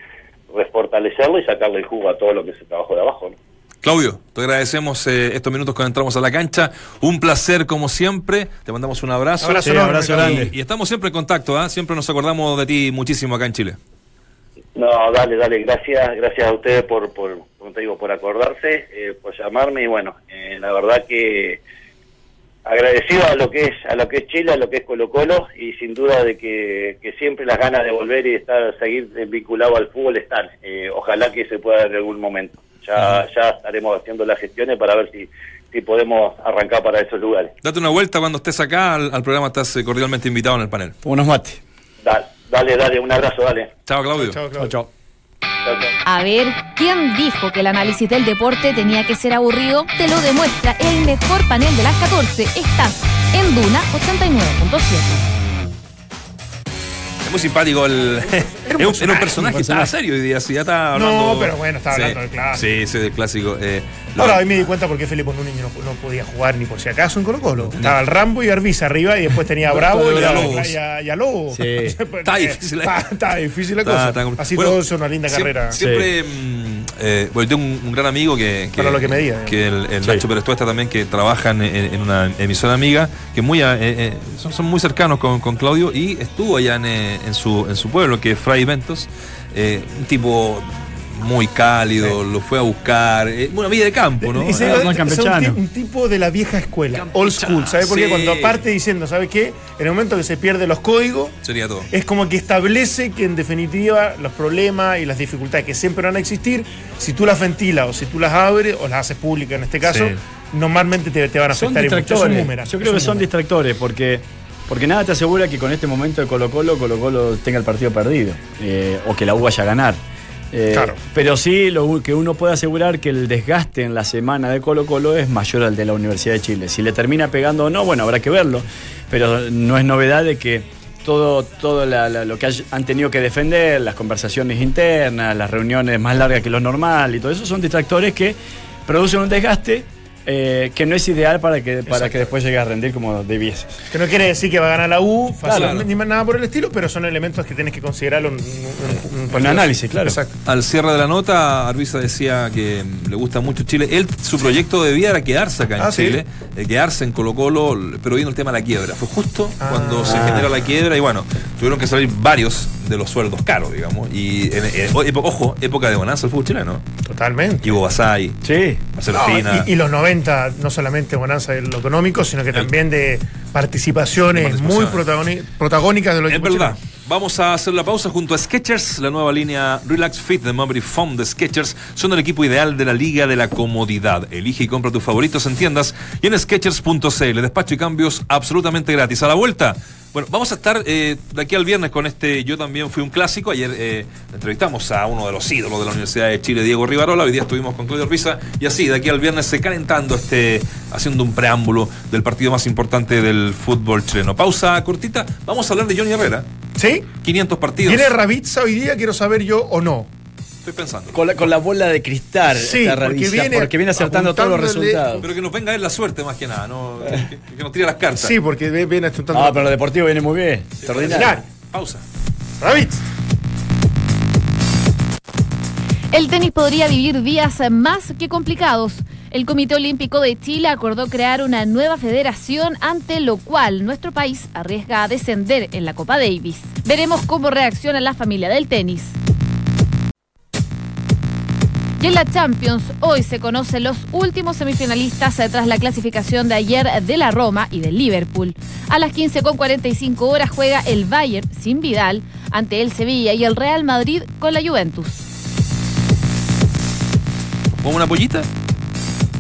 refortalecerlo y sacarle el jugo a todo lo que se trabajó de abajo, ¿no? Claudio, te agradecemos eh, estos minutos cuando entramos a la cancha. Un placer como siempre. Te mandamos un abrazo. Abrazo Sí, enorme, abrazo grande. Y, y estamos siempre en contacto, ¿ah? Siempre nos acordamos de ti muchísimo acá en Chile. No, dale, dale, gracias, gracias a ustedes por, por, como te digo, por acordarse, eh, por llamarme y bueno, eh, la verdad que agradecido a lo que es, a lo que es Chile, a lo que es Colo Colo y sin duda de que, que siempre las ganas de volver y estar, seguir vinculado al fútbol están. Eh, ojalá que se pueda dar en algún momento. Ya, ya estaremos haciendo las gestiones para ver si, si podemos arrancar para esos lugares. Date una vuelta cuando estés acá al, al programa, estás eh, cordialmente invitado en el panel. Unos mates. Dale, dale, dale, un abrazo, dale. Chao, Claudio. Chao, Chao, Claudio. chao. Chao, chao. A ver, ¿quién dijo que el análisis del deporte tenía que ser aburrido? Te lo demuestra el mejor panel de las 14. Estás en Duna 89.7. Muy simpático el. Era un, era un personaje, estaba serio hoy día, sí, ya está No, hablando. pero bueno, estaba Sí, hablando del clásico. Sí, sí, del clásico. Eh, Ahora hoy me di cuenta por qué Felipe Núñez no, no podía jugar ni por si acaso en Colo Colo. Estaba el Rambo y Arbiza arriba y después tenía a Bravo y a y a- y a Lobo. Sí. Está difícil la- Está, está difícil la cosa. está Así Bueno, todo es una linda siempre- carrera. Siempre, mm, eh, bueno, tengo un, un gran amigo que, que, Para lo que me diga, que el, el Sí. Nacho Pérez Tuesta también, que trabaja en, una emisora amiga, que muy, eh, eh, son, son muy cercanos con, con Claudio y estuvo allá en, eh, en su, en su pueblo, que es Fray Ventos, un tipo muy cálido, lo fue a buscar, eh, una vida de campo, ¿no? Ah, un, campechano. ti- un tipo de la vieja escuela, Campechano, old school. ¿Sabes por qué? sí. Cuando parte diciendo, ¿sabes qué? En el momento que se pierden los códigos, Sería todo. es como que establece que en definitiva los problemas y las dificultades que siempre van a existir, si tú las ventilas o si tú las abres o las haces públicas en este caso, Sí. normalmente te, te van a Son afectar y mucho. Es un distractores. Yo creo que son distractores porque, porque nada te asegura que con este momento de Colo Colo, Colo Colo tenga el partido perdido eh, o que la U vaya a ganar. Eh, Claro. Pero sí lo que uno puede asegurar que el desgaste en la semana de Colo Colo es mayor al de la Universidad de Chile. Si le termina pegando o no, bueno, habrá que verlo. Pero no es novedad de que todo, todo la- la- lo que hay- han tenido que defender, las conversaciones internas, las reuniones más largas que lo normal y todo eso son distractores que producen un desgaste eh, que no es ideal para que, para que después llegue a rendir como debieses. Que no quiere decir que va a ganar la U, fácilmente, Claro. ni más nada por el estilo, pero son elementos que tienes que considerarlo en un, Un análisis, claro. Exacto. Al cierre de la nota, Arbiza decía que le gusta mucho Chile. Él, su proyecto de vida era quedarse acá en Ah, ¿sí? Chile, eh, quedarse en Colo Colo, pero viendo el tema de la quiebra. Fue justo Ah. cuando se genera la quiebra y bueno, tuvieron que salir varios de los sueldos caros, digamos. Y, en- ojo, época de bonanza el fútbol chileno. Totalmente. Ivo Basay, Sí. Marcelo No, y, y los 90, no solamente bonanza de lo económico, sino que también de participaciones De muy participaciones. protagónicas de los Es verdad. Vamos a hacer la pausa junto a Sketchers, la nueva línea Relax Fit de Memory Foam de Sketchers. Son el equipo ideal de la Liga de la Comodidad. Elige y compra tus favoritos en tiendas y en Sketchers.cl. Despacho y cambios absolutamente gratis. A la vuelta. Bueno, vamos a estar eh, de aquí al viernes con este Yo también fui un clásico. Ayer eh, entrevistamos a uno de los ídolos de la Universidad de Chile, Diego Rivarola. Hoy día estuvimos con Claudio Risa. Y así, de aquí al viernes, se calentando este, haciendo un preámbulo del partido más importante del fútbol chileno. Pausa cortita. Vamos a hablar de Johnny Herrera. ¿Sí? 500 partidos. ¿Viene Ravizza hoy día? Quiero saber yo o no. Estoy pensando. Con la, con la bola de cristal, Sí, porque viene porque viene acertando todos los resultados. Pero que nos venga a ver la suerte más que nada, no, que, que nos tire las cartas. Sí, porque viene apuntando. Ah, pero lo deportivo viene muy bien. Extraordinario. Final. Pausa. Ravitz. El tenis podría vivir días más que complicados. El Comité Olímpico de Chile acordó crear una nueva federación, ante lo cual nuestro país arriesga a descender en la Copa Davis. Veremos cómo reacciona la familia del tenis. Y en la Champions, hoy se conocen los últimos semifinalistas eh, tras la clasificación de ayer de la Roma y del Liverpool. A las 15.45 horas juega el Bayern sin Vidal ante el Sevilla y el Real Madrid con la Juventus. ¿Pongo una pollita?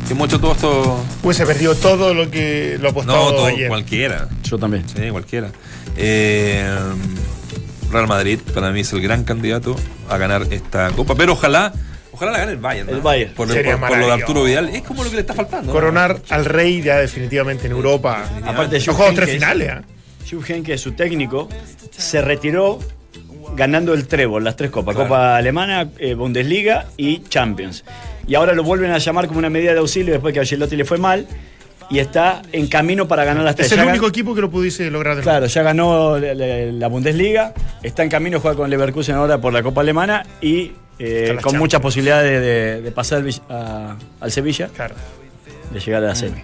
Que hemos hecho todo esto. Hubiese perdido todo lo que lo apostado No, todo, ayer. cualquiera. Yo también. Sí, cualquiera. Eh, Real Madrid para mí es el gran candidato a ganar esta copa, pero ojalá, ojalá la gane el Bayern. ¿no? El Bayern. Por, Sería por- por lo de. Arturo Vidal, es como lo que le está faltando. ¿no? Coronar al rey ya definitivamente en Europa. Aparte, Los Jupp juegos tres finales. Heynckes, su técnico, se retiró ganando el trébol, las tres copas, Claro. Copa Alemana, eh, Bundesliga y Champions. Y ahora lo vuelven a llamar como una medida de auxilio después que a Ancelotti le fue mal y está en camino para ganar las tres. Es el Ya único gan- equipo que lo pudiese lograr de Claro, ya ganó la, la- la Bundesliga, está en camino, juega con Leverkusen ahora por la Copa Alemana y eh, con Champions. muchas posibilidades de, de pasar al, Vill- a- al Sevilla, Claro. de llegar a la semi.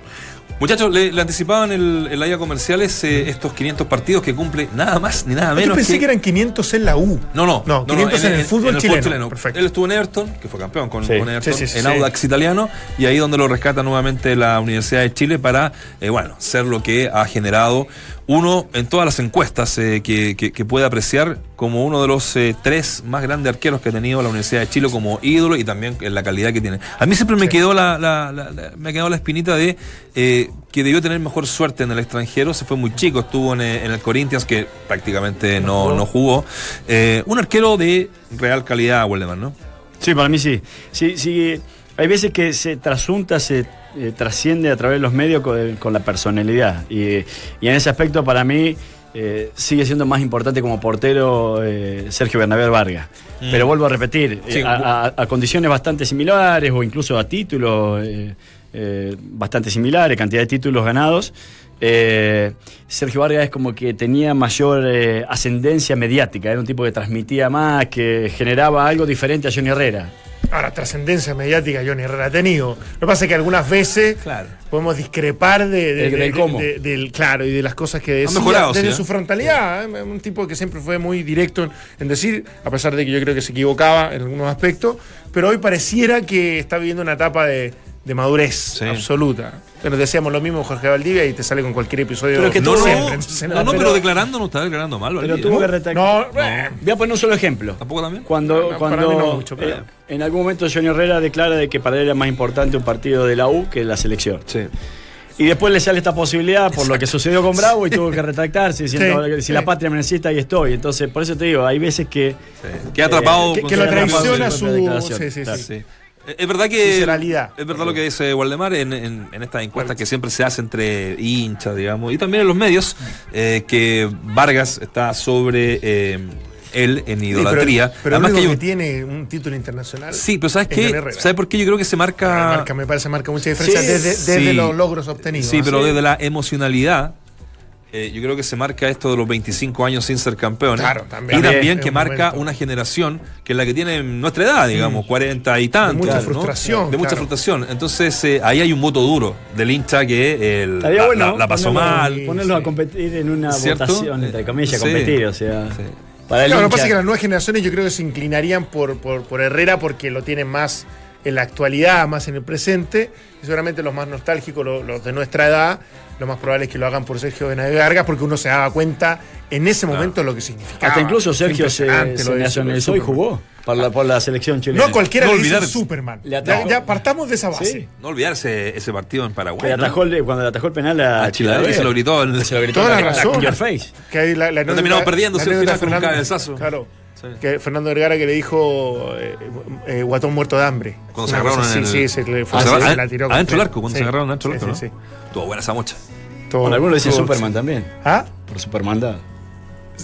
Muchachos, le, le anticipaban el, el área comerciales eh, estos 500 partidos que cumple nada más ni nada Yo menos pensé que... eran 500 en la U. No, no. No, 500 en, el fútbol chileno. Perfecto. Él estuvo en Everton, que fue campeón con, Sí. con Everton, Sí, sí, sí, en sí. Audax italiano, y ahí donde lo rescata nuevamente la Universidad de Chile para, eh, bueno, ser lo que ha generado uno en todas las encuestas eh, que, que- que puede apreciar como uno de los eh, tres más grandes arqueros que ha tenido la Universidad de Chile como ídolo y también en la calidad que tiene. A mí siempre me quedó la, la- la- la- me ha quedado la espinita de eh, que debió tener mejor suerte en el extranjero. Se fue muy chico, estuvo en, en el Corinthians, que prácticamente no, no jugó. Un arquero de real calidad, Waldemar, ¿no? Sí, para mí sí. Sí, sí. Hay veces que se trasunta, se eh, trasciende a través de los medios con, con la personalidad. Y, y en ese aspecto, para mí, eh, sigue siendo más importante como portero eh, Sergio Bernabé Vargas. Pero vuelvo a repetir, Sí. eh, a, a- a condiciones bastante similares o incluso a títulos eh, eh, bastante similares, cantidad de títulos ganados. eh, Sergio Vargas es como que tenía mayor eh, ascendencia mediática, era un tipo que transmitía más, que generaba algo diferente a Johnny Herrera. Ahora, trascendencia mediática Johnny Herrera ha tenido. Lo que pasa es que algunas veces Claro. podemos discrepar de, de- Del- de- del cómo. del- claro, y de las cosas que decía mejorado, desde sí, ¿eh? su frontalidad. ¿eh? Un tipo que siempre fue muy directo en, en decir, a pesar de que yo creo que se equivocaba en algunos aspectos, pero hoy pareciera que está viviendo una etapa de, de madurez Sí. absoluta. Pero decíamos lo mismo Jorge Valdivia y te sale con cualquier episodio. Pero es que No, todo- no, siempre. no, no, no, pero, pero- declarando no está declarando mal, Pero tuvo que retractar. No, eh, Voy a poner un solo ejemplo. ¿Tampoco también? Cuando, No, no, para cuando mí no mucho, pero- eh, en algún momento Johnny Herrera declara de que para él era más importante un partido de la U que la selección. Sí. Y después le sale esta posibilidad por lo que sucedió con Bravo y tuvo que retractarse diciendo Sí, si sí. la patria me necesita ahí estoy. Entonces, por eso te digo, hay veces que Sí. Queda atrapado. que, con que lo traiciona su. declaración, Sí, sí, claro. Es verdad que. Visceralidad. Es verdad lo que dice Waldemar en, en, en estas encuestas que siempre se hace entre hinchas, digamos, y también en los medios, eh, que Vargas está sobre eh, él en Sí, idolatría. pero, pero Además que hay que tiene un título internacional. Sí, pero ¿sabes es qué? ¿Sabes por qué? Yo creo que se marca. Marca, me parece marca mucha diferencia Sí, desde, desde sí. los logros obtenidos. Sí, pero desde la emocionalidad. Eh, yo creo que se marca esto de los 25 años sin ser campeón. Claro, también. Y también que un marca momento. una generación que es la que tiene nuestra edad, digamos, 40 y tantos. mucha ¿no? frustración, De mucha claro. frustración. Entonces, eh, ahí hay un voto duro del hincha que el- la, bueno la- la pasó ponerlo- mal. Ponerlo sí. a competir en una ¿Cierto? votación, entre comillas, Sí. competir, o sea. Sí. Para el Claro, lo que pasa es que las nuevas generaciones yo creo que se inclinarían por, por, por Herrera porque lo tienen más en la actualidad, más en el presente. Y seguramente los más nostálgicos, lo- los, de nuestra edad, lo más probable es que lo hagan por Sergio Benavides Vargas porque uno se daba cuenta en ese momento lo que significaba. Hasta incluso Sergio se, se nacionalizó y jugó por la, por la selección chilena. No cualquiera No le dice olvidar- Superman. Le Ya, atajó. ya partamos de esa base. Sí. No olvidarse ese partido en Paraguay. Que ¿no? atajó el- cuando le atajó el penal a, A Chilaver, se lo gritó. el- Se lo gritó Toda la la- razón. Que la, la No terminamos perdiendo, anécdota final con un cabezazo. Claro. Sí. Que Fernando Vergara que le dijo eh, eh, guatón muerto de hambre. Cuando se agarraron en el- Sí, se le Ah, fue, se se agarraron- la tiró adentro del arco, cuando Sí. se agarraron adentro del Sí, arco, sí, ¿no? sí. Estuvo buena esa mocha. Todo- Bueno, algunos le dicen Superman también, ¿Ah? por Supermandad.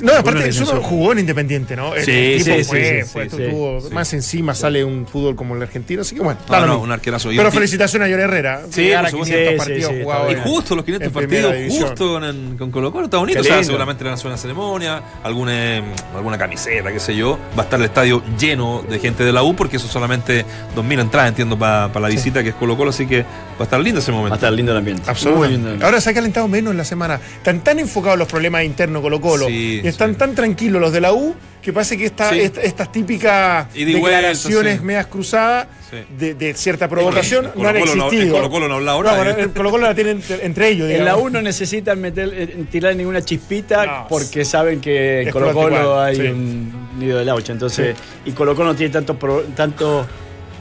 No, aparte, sur. jugó en Independiente, ¿no? El Sí, tipo sí, fue, sí, fue- sí, sí, tuvo sí. más encima, sale un fútbol como el argentino, así que bueno. No, lo no, un arquerazo. Pero felicitaciones a Johnny Herrera. Sí, a supuesto. 500 Sí, sí, partidos sí, jugados. Y justo los 500 en primera partidos, justo con, el- con Colo Colo, está bonito. O sea, seguramente le van a hacer una ceremonia, alguna, alguna camiseta, qué sé yo. Va a estar el estadio lleno de gente de la U, porque eso solamente 2.000 entradas, entiendo, para la visita que es Colo Colo, así que va a estar lindo ese Va a momento. estar lindo el ambiente. Absolutamente. Ahora se ha calentado menos en la semana. Están tan enfocados los problemas internos Colo Colo. Sí, y están sí. tan tranquilos los de la U que parece que esta, Sí. esta- estas típicas y declaraciones sí. medias cruzadas Sí. de, de cierta provocación En no han no- existido. en Colo-Colo no ha hablado No, bueno, en Colo Colo la tienen entre- ellos. En la digamos. 1 necesitan meter, eh, tirar ninguna chispita No. porque saben que en Colo Colo hay sí. un nido de laucha. Entonces, y Colo Colo no tiene tanto, pro- tanto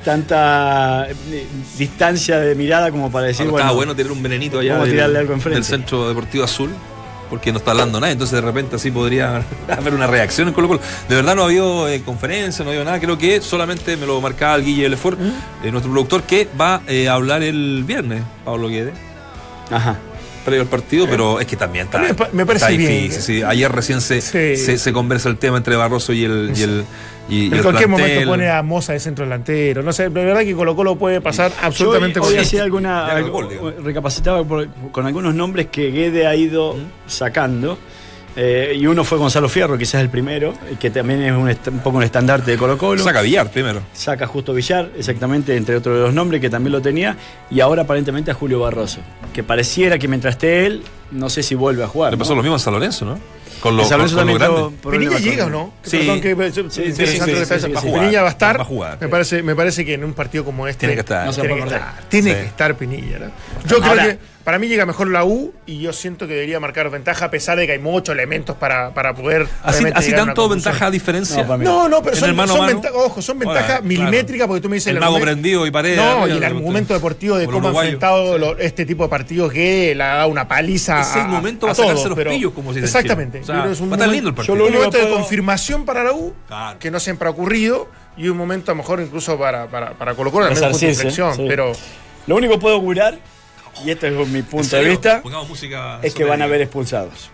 tanta eh, distancia de mirada como para decir, Ahora, bueno, estaba bueno tener un venenito allá vamos a del, tirarle algo enfrente. del Centro Deportivo Azul, porque no está hablando nadie, entonces de repente así podría haber una reacción en Colo Colo. De verdad no ha habido eh, conferencia, no ha habido nada, creo que solamente me lo marcaba el Guille Lefort, ¿Mm? eh, nuestro productor, que va eh, a hablar el viernes, Pablo Guedes. Ajá. Previo al partido, pero es que también está, me pa- me parece está bien. difícil. sí. Ayer recién se, Sí. se, se conversa el tema entre Barroso y el, y el, y, y En el cualquier plantel. momento pone a Moza de centro delantero. No sé, la verdad que Colo Colo puede pasar absolutamente Yo hoy, hoy cualquier- hacía alguna. Algo- recapacitaba por- con algunos nombres que Guede ha ido sacando. Eh, y uno fue Gonzalo Fierro, quizás el primero, que también es un, poco un estandarte de Colo Colo. Saca Villar primero. Saca Justo Villar, exactamente, entre otros de los nombres que también lo tenía. Y ahora aparentemente a Julio Barroso. Que pareciera que mientras esté él, no sé si vuelve a jugar. Le ¿no? pasó lo mismo en San Lorenzo, ¿no? Con lo, San Lorenzo con- con lo también ¿Pinilla llega o con- no? Sí. Perdón, que, sí, sí. Pinilla va a estar. Va a jugar. Me, parece, me parece que en un partido como este. Tiene que estar. No se Tiene, que estar, tiene Sí. que estar Pinilla. ¿no? Yo creo que para mí llega mejor la U y yo siento que debería marcar ventaja a pesar de que hay muchos elementos para, para poder. Así, así a tanto ventaja a diferencia. No, para mí No, no, pero son, mano a son mano. venta- ojo, son ventajas milimétricas porque tú me dices El el mago prendido y pared. No, y el argumento deportivo de cómo ha enfrentado lo- este tipo de partidos que le ha dado una paliza. Es el a- momento a para sacarse todos, los pero- pillos, como se dice Exactamente. Chile. O sea, Yo creo que es un va a momento- lindo el partido. Yo lo un único momento que de puedo- confirmación para la U, Claro. que no siempre ha ocurrido, y un momento a lo mejor incluso para, para, para Colo Colo, también un punto de Resarcirse, inflexión. sí. Pero Lo único que puedo augurar, y este es mi ¿En punto de vista, música es que van a haber expulsados.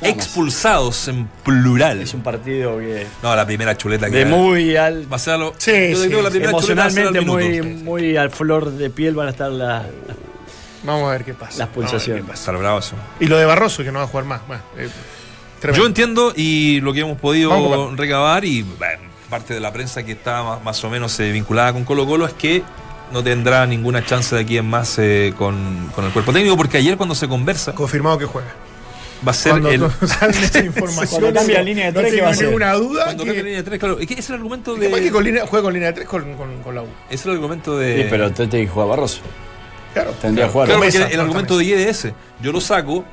expulsados en plural. Es un partido que No, la primera chuleta que de muy al, va a ser lo- Sí, yo sí, la al emocionalmente muy, minuto. muy al flor de piel van a estar la- vamos a ver qué pasa. las Vamos a ver pulsaciones. qué pasa. Está bravo eso. Y lo de Barroso, que no va a jugar más. Bueno, eh. Yo entiendo y lo que hemos podido recabar y bueno, parte de la prensa que está más, más o menos eh, vinculada con Colo Colo es que no tendrá ninguna chance de aquí en más eh, con, con el cuerpo técnico porque ayer cuando se conversa Confirmado que juega. va a ser Cuando el... no sale esa información. Cuando cambia la línea de no tres, ¿qué tengo a ninguna duda. Cuando que, cambie línea de tres, claro. Es que ese es el argumento capaz que con de... línea- juega con línea de 3 con, con, con la U. Es el argumento de... Sí, pero que jugar Barroso. Claro. Tendría que jugar. Claro, porque Mesa, el con argumento de es ese. Yo lo saco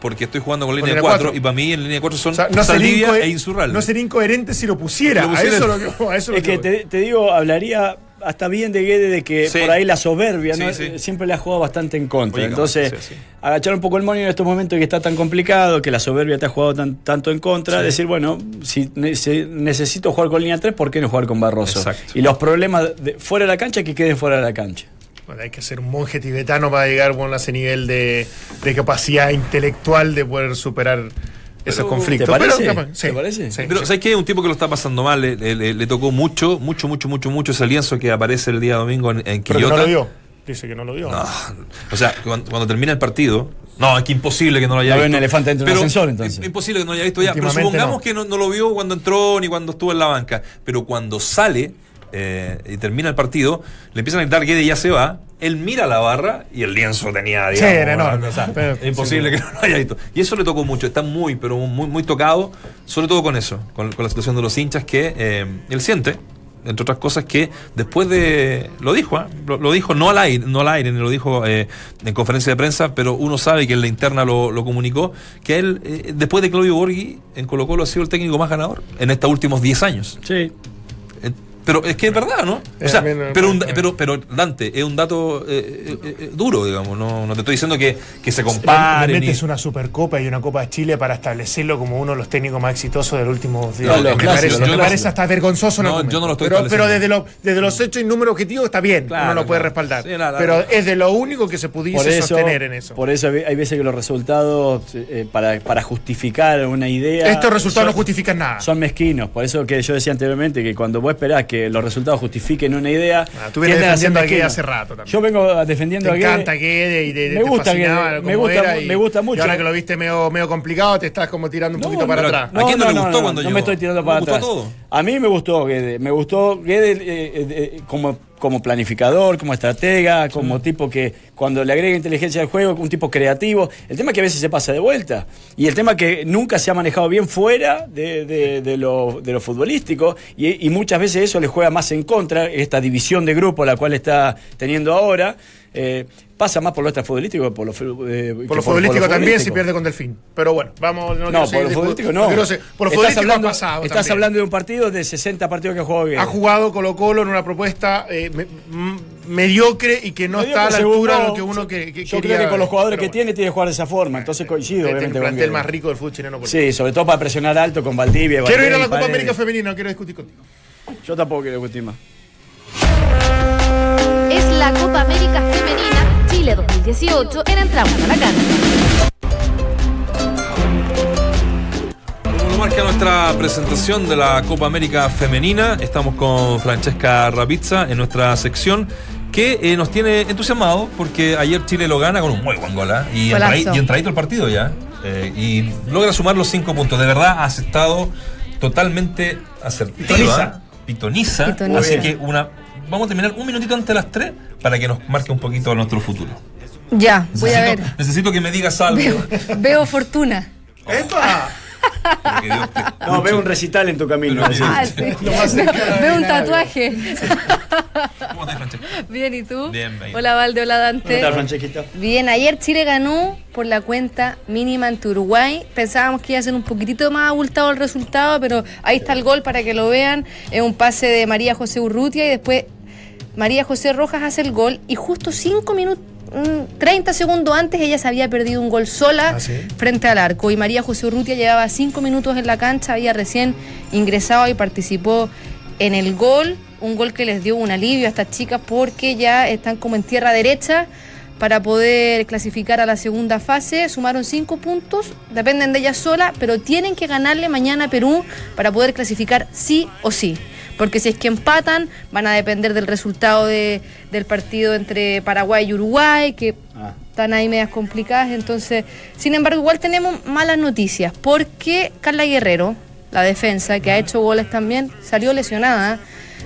porque estoy jugando con línea de línea 4 cuatro. y para mí en línea de 4 son O sea, no sería, Saldivia e Insurralde. no sería incoherente si lo pusiera. Lo A pusiera- eso lo que, a eso lo Es que voy. te, te digo, hablaría hasta bien de Guede de que Sí. por ahí la soberbia ¿no? Sí, sí. siempre le ha jugado bastante en contra. Oye, Entonces, sí, sí. agachar un poco el monio en estos momentos que está tan complicado, que la soberbia te ha jugado tan- tanto en contra, decir, bueno, si, ne- si necesito jugar con línea 3, ¿por qué no jugar con Barroso? Exacto. Y los problemas de, fuera de la cancha que queden fuera de la cancha. Bueno, hay que ser un monje tibetano para llegar bueno, a ese nivel de, de capacidad intelectual de poder superar esos conflictos. ¿te parece? Pero, capaz, sí, ¿Te parece? sí, Pero sí. ¿sabes qué? Un tipo que lo está pasando mal, le, le- le- le tocó mucho, mucho, mucho, mucho, mucho ese lienzo que aparece el día domingo en, en Pero que Quillota. no lo vio. Dice que no lo vio. No, o sea, cuando, cuando termina el partido, no, es que imposible que no lo haya No visto. un elefante dentro Pero ascensor, entonces. es Imposible que no lo haya visto ya. Pero supongamos no. que no, no lo vio cuando entró ni cuando estuvo en la banca. Pero cuando sale eh, y termina el partido, le empiezan a gritar que ya se va. Él mira la barra y el lienzo tenía, Sí, digamos, era enorme. o sea, Pero- es imposible que no lo haya visto. Y eso le tocó mucho. Está muy, pero muy, muy tocado, sobre todo con eso, con, con la situación de los hinchas que eh, él siente entre otras cosas que después de lo dijo ¿ah? lo, lo dijo no al aire no al aire ni lo dijo eh, en conferencia de prensa pero uno sabe que en la interna lo, lo comunicó que él eh, después de Claudio Borghi en Colo Colo ha sido el técnico más ganador en estos últimos 10 años Sí. Eh, Pero es que es verdad, ¿no? Eh, O sea, a mí no me pero, un- pero, pero Dante, es un dato eh, eh, eh, duro, digamos. No, no te estoy diciendo que, que se metes y- una Supercopa y una Copa de Chile para establecerlo como uno de los técnicos más exitosos del último No, días. los me clásicos, parece, me parece hasta vergonzoso. No, yo no lo estoy Pero, pero desde, lo- desde los hechos y números objetivos está bien, Claro, uno lo puede respaldar. Sí, pero es de lo único que se pudiese sostener en eso. Por eso hay veces que los resultados, eh, para, para justificar una idea. Estos resultados no justifican nada. Son mezquinos, por eso que yo decía anteriormente que cuando vos esperás que los resultados justifiquen una idea. Ah, tú vienes defendiendo a Guede hace rato también. Yo vengo defendiendo Te a Guede. encanta Guede y de, de- Me te gusta fascinaba Guede, me gusta y- me gusta mucho. Y ahora que lo viste medio, medio complicado, te estás como tirando un No, poquito para pero- atrás. ¿A quién no le gustó cuando no llegó? me estoy tirando ¿Le para gustó atrás. todo? A mí me gustó Guede. Me gustó Guede eh, eh, eh, como, como planificador, como estratega, como tipo que cuando le agrega inteligencia al juego, un tipo creativo. El tema es que a veces se pasa de vuelta. Y el tema es que nunca se ha manejado bien fuera de, de- de lo, de lo futbolístico. Y, y muchas veces eso le juega más en contra, esta división de grupo la cual está teniendo ahora. eh, pasa más por lo extrafutbolístico que por lo, eh, que Por lo futbolístico también si pierde con Delfín. Pero bueno, vamos. No, No, por lo futbolístico no. quiero seguir- por lo estás futbolístico hablando, ha pasado. estás también. hablando de un partido de 60 partidos que ha jugado Guede. Ha jugado Colo Colo en una propuesta eh, me- mediocre y que no Mediocre, está a la altura de lo que uno que, que Yo quería creo que con los jugadores que bueno. tiene tiene que jugar de esa forma. Entonces coincido, Este es obviamente. el más rico del fútbol chileno. por Sí, sobre todo para presionar alto con Valdivia. Quiero ir a la Copa Paredes. América Femenina, no quiero discutir contigo. Yo tampoco quiero discutir más. Es la Copa América Femenina Chile 2018 en Entramos a la Cancha. Como lo marca nuestra presentación de la Copa América Femenina, estamos con Francesca Rapizza en nuestra sección que eh, nos tiene entusiasmados porque ayer Chile lo gana con un muy buen gol ¿ah? y, Golazo. entra- y entradito el partido ya eh, y logra sumar los cinco puntos. De verdad has estado totalmente asertiva, Pitoniza. pitoniza, Pitoniza. así que una vamos a terminar un minutito antes de las tres para que nos marque un poquito nuestro futuro. Ya, voy a ver. Necesito, que me digas algo. Veo, veo fortuna. ¡Epa! Te No, veo un recital en tu camino. Ah, sí. Veo un tatuaje. ¿Cómo estás, Francesca? Bien, ¿y tú? Bien, bien. Hola, Valde, hola, ¿Qué Dante. tal, Francesquita? Bien, ayer Chile ganó por la cuenta mínima ante Uruguay. Pensábamos que iba a ser un poquitito más abultado el resultado, pero ahí está el gol para que lo vean. Es un pase de María José Urrutia y después María José Rojas hace el gol y justo cinco minutos, mm, 30 segundos antes ella se había perdido un gol sola ¿Ah, sí? frente al arco y María José Urrutia llevaba cinco minutos en la cancha, había recién ingresado y participó en el gol, un gol que les dio un alivio a estas chicas porque ya están como en tierra derecha para poder clasificar a la segunda fase. Sumaron cinco puntos, dependen de ellas sola, pero tienen que ganarle mañana a Perú para poder clasificar sí o sí. Porque si es que empatan, van a depender del resultado de- del partido entre Paraguay y Uruguay, que Ah. están ahí medias complicadas. Entonces, sin embargo, igual tenemos malas noticias, porque Carla Guerrero, la defensa, que ha hecho goles también, salió lesionada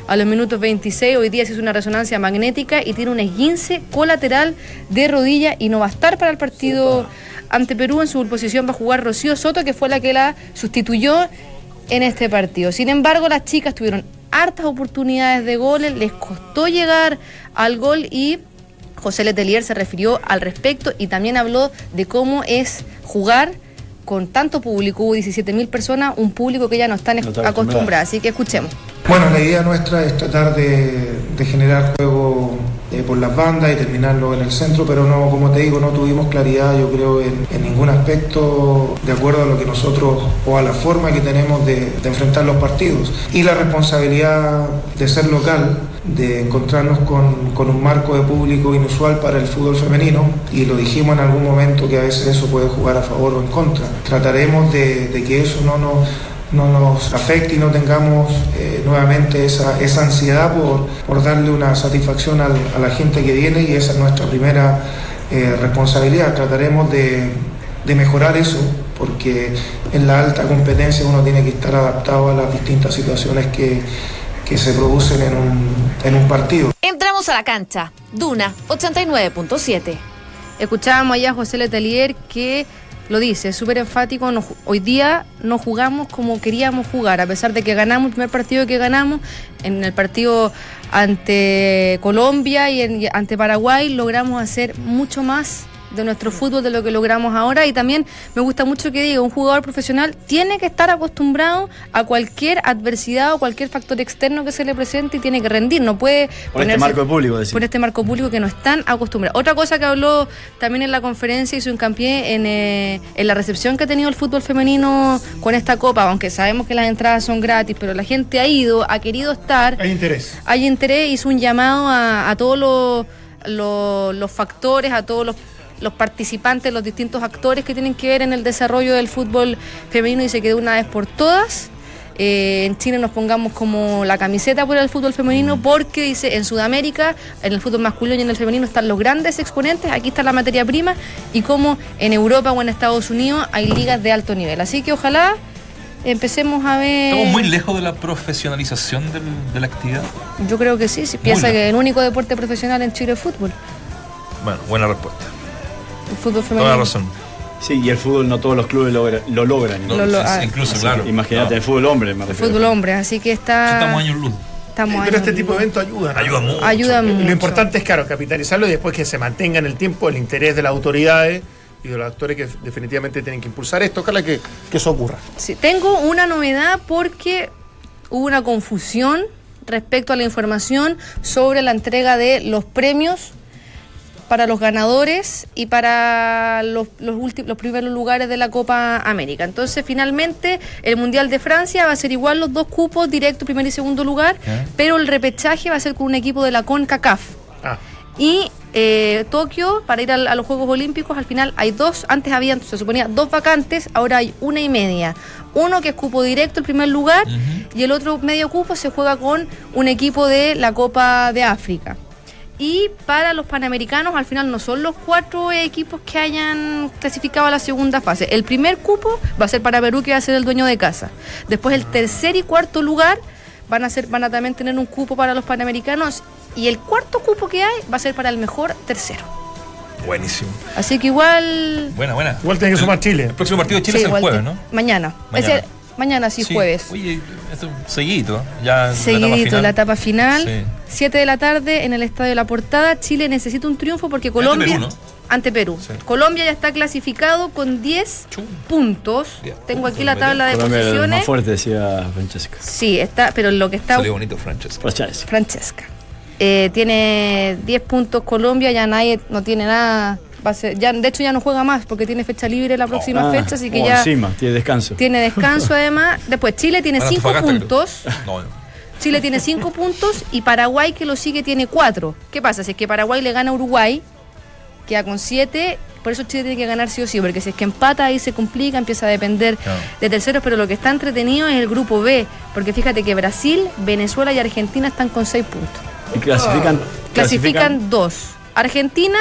a los minutos 26. Hoy día se hizo una resonancia magnética y tiene un esguince colateral de rodilla y no va a estar para el partido ante Perú. En su posición va a jugar Rocío Soto, que fue la que la sustituyó en este partido. Sin embargo, las chicas tuvieron hartas oportunidades de goles, les costó llegar al gol y José Letelier se refirió al respecto y también habló de cómo es jugar con tanto público, hubo 17 mil personas, un público que ya no están No está acostumbradas. Así que escuchemos. Bueno, la idea nuestra es tratar de, de generar juego eh, por las bandas y terminarlo en el centro, pero no, como te digo, no tuvimos claridad, yo creo, en, en ningún aspecto de acuerdo a lo que nosotros o a la forma que tenemos de, de enfrentar los partidos. Y la responsabilidad de ser local, de encontrarnos con, con un marco de público inusual para el fútbol femenino, y lo dijimos en algún momento que a veces eso puede jugar a favor o en contra. Trataremos de, de que eso no nos no nos afecte y no tengamos eh, nuevamente esa, esa ansiedad por, por darle una satisfacción al- a la gente que viene y esa es nuestra primera eh, responsabilidad. Trataremos de, de mejorar eso porque en la alta competencia uno tiene que estar adaptado a las distintas situaciones que, que se producen en un, en un partido. Entramos a la cancha. Duna 89.7. Escuchábamos allá a José Letelier que lo dice, súper enfático, no hoy día no jugamos como queríamos jugar, a pesar de que ganamos el primer partido que ganamos, en el partido ante Colombia y, en- ante Paraguay logramos hacer mucho más de nuestro fútbol, de lo que logramos ahora. Y también me gusta mucho que diga, un jugador profesional tiene que estar acostumbrado a cualquier adversidad o cualquier factor externo que se le presente y tiene que rendir. No puede Por este marco público, decir. por este marco público que no están acostumbrados. Otra cosa que habló también en la conferencia, hizo hincapié en, eh, en la recepción que ha tenido el fútbol femenino con esta copa, aunque sabemos que las entradas son gratis, pero la gente ha ido, ha querido estar Hay interés. hay interés, hizo un llamado a, a todos los, los- los factores, a todos los, los participantes, los distintos actores que tienen que ver en el desarrollo del fútbol femenino y se quedó una vez por todas. Eh, en Chile nos pongamos como la camiseta por el fútbol femenino porque dice en Sudamérica, en el fútbol masculino y en el femenino están los grandes exponentes, aquí está la materia prima y como en Europa o en Estados Unidos hay ligas de alto nivel. Así que ojalá empecemos a ver... Estamos muy lejos de la profesionalización del- de la actividad. Yo creo que sí, si piensa que el único deporte profesional en Chile es fútbol. Bueno, buena respuesta. El fútbol femenino. Toda la razón. Sí, y el fútbol no todos los clubes logra- lo logran. No, Lo- lo- es- ah. incluso, Así claro. Imagínate, No. el fútbol hombre, me refiero. Fútbol hombre, así que está. Estamos años luz. estamos Pero este tipo de eventos ayudan. ¿no? Ayuda mucho. Ayuda mucho. Lo importante es, claro, capitalizarlo y después que se mantenga en el tiempo el interés de las autoridades y de los actores que definitivamente tienen que impulsar esto. Ojalá que, que eso ocurra. Sí, tengo una novedad porque hubo una confusión respecto a la información sobre la entrega de los premios para los ganadores y para los, los, últimos, los primeros lugares de la Copa América. Entonces, finalmente, el Mundial de Francia va a ser igual los dos cupos, directo, primer y segundo lugar, pero el repechaje va a ser con un equipo de la CONCACAF. Ah, Y eh, Tokio, para ir al- a, los Juegos Olímpicos, al final hay dos, antes habían, se suponía, dos vacantes, ahora hay una y media. Uno que es cupo directo, el primer lugar, y el otro medio cupo se juega con un equipo de la Copa de África. Y para los Panamericanos, al final no son los cuatro equipos que hayan clasificado a la segunda fase. El primer cupo va a ser para Perú, que va a ser el dueño de casa. Después el tercer y cuarto lugar van a, ser, van a también tener un cupo para los Panamericanos. Y el cuarto cupo que hay va a ser para el mejor tercero. Buenísimo. Así que igual... Buena, buena. igual tiene que sumar Chile. El próximo partido de Chile sí, es el jueves, ¿no? Mañana. Mañana. Mañana sí, jueves. Oye, esto seguidito. Ya Seguidito, la etapa final. Sí. 7 de la tarde en el Estadio La Portada. Chile necesita un triunfo porque Colombia. Perú, ¿no? ante Perú. Sí. Colombia ya está clasificado con 10 Chum. puntos. Diez Tengo puntos, aquí la tabla de Colombia el más posiciones. fuerte, decía Francesca. Sí, está, pero lo que está. Salió bonito, Francesco. Francesca. Francesca. Eh, tiene 10 puntos Colombia, ya nadie no tiene nada. Va a ser- ya, de hecho, ya no juega más porque tiene fecha libre la próxima fecha, así que oh, ya encima, tiene descanso. tiene descanso además. Después, Chile tiene Para 5 Antofagasta, puntos. creo. No, no. Chile tiene 5 puntos y Paraguay que lo sigue tiene 4. ¿Qué pasa? Si es que Paraguay le gana a Uruguay, queda con 7. Por eso Chile tiene que ganar sí o sí, porque si es que empata ahí se complica, empieza a depender Claro. de terceros, pero lo que está entretenido es el grupo B, porque fíjate que Brasil, Venezuela y Argentina están con 6 puntos. Y clasifican. Clasifican 2. Argentina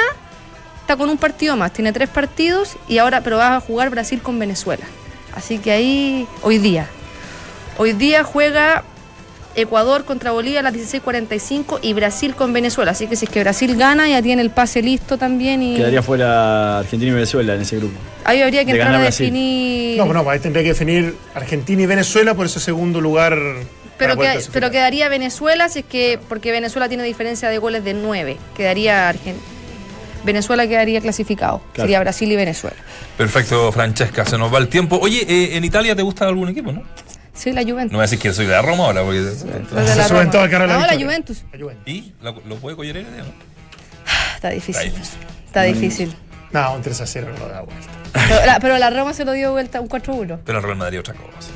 está con un partido más, tiene 3 partidos y ahora pero va a jugar Brasil con Venezuela. Así que ahí hoy día. Hoy día juega Ecuador contra Bolivia a las 16:45 y Brasil con Venezuela. Así que si es que Brasil gana ya tiene el pase listo también y Quedaría fuera Argentina y Venezuela en ese grupo. ahí habría que de entrar a Brasil. definir No, bueno, ahí tendría que definir Argentina y Venezuela por ese segundo lugar. Pero, que- pero quedaría Venezuela, si es que, porque Venezuela tiene diferencia de goles de 9. Quedaría Argen- Venezuela quedaría clasificado. Claro. Sería Brasil y Venezuela. Perfecto, Francesca, se nos va el tiempo. Oye, eh, en Italia te gusta algún equipo, ¿no? Sí, la Juventus. No voy a decir que soy de la Roma ahora, porque. De Se la suben No, la. Juventus. La Juventus. ¿Y? ¿Lo, lo puede coger Heredia, no? Está difícil. Está difícil. Está difícil. No, un 3 a 0 no lo da vuelta. Pero la, pero la Roma se lo dio vuelta un 4-1. Pero el Real Madrid otra cosa.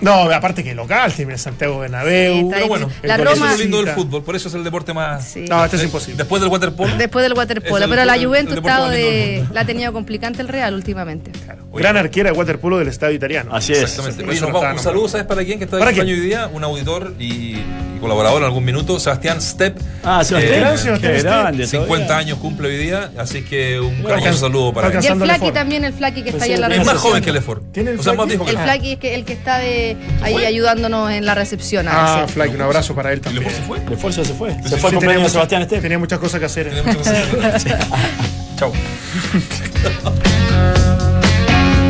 No, aparte que local, tiene Santiago Bernabéu. Sí, Pero bueno. La el eso Roma- es lo lindo del fútbol, por eso es el deporte más. Sí. No, este es imposible. Después del waterpolo. Después del waterpolo. Pero la Juventus estado de, la ha tenido complicante el Real últimamente. Oye, Gran arquera de waterpolo del Estadio Italiano. Así es. Exactamente. Oye, no nos vamos. Un saludo, ¿sabes para quién? Que está de ¿Para cumpleaños quién? hoy día, un auditor y, y colaborador en algún minuto, Sebastián Step. Ah, Sebastián. Eh, grande. 50 todavía. años cumple hoy día, así que un Bueno, cariñoso saludo para él. Y el Flaki también, el Flaki que está ahí en la Es más joven que Lefort. ¿Tiene el O sea, más Flaky? viejo que El. Flaki es el que está de ahí ayudándonos en la recepción. a Ah. Flaky, un abrazo para él ¿Y también. Se fue? El esfuerzo se fue. Se sí, fue sí, el tenía cumpleaños de mucha- Sebastián Step. Tenía muchas cosas que hacer. Tiene muchas cosas. Chao.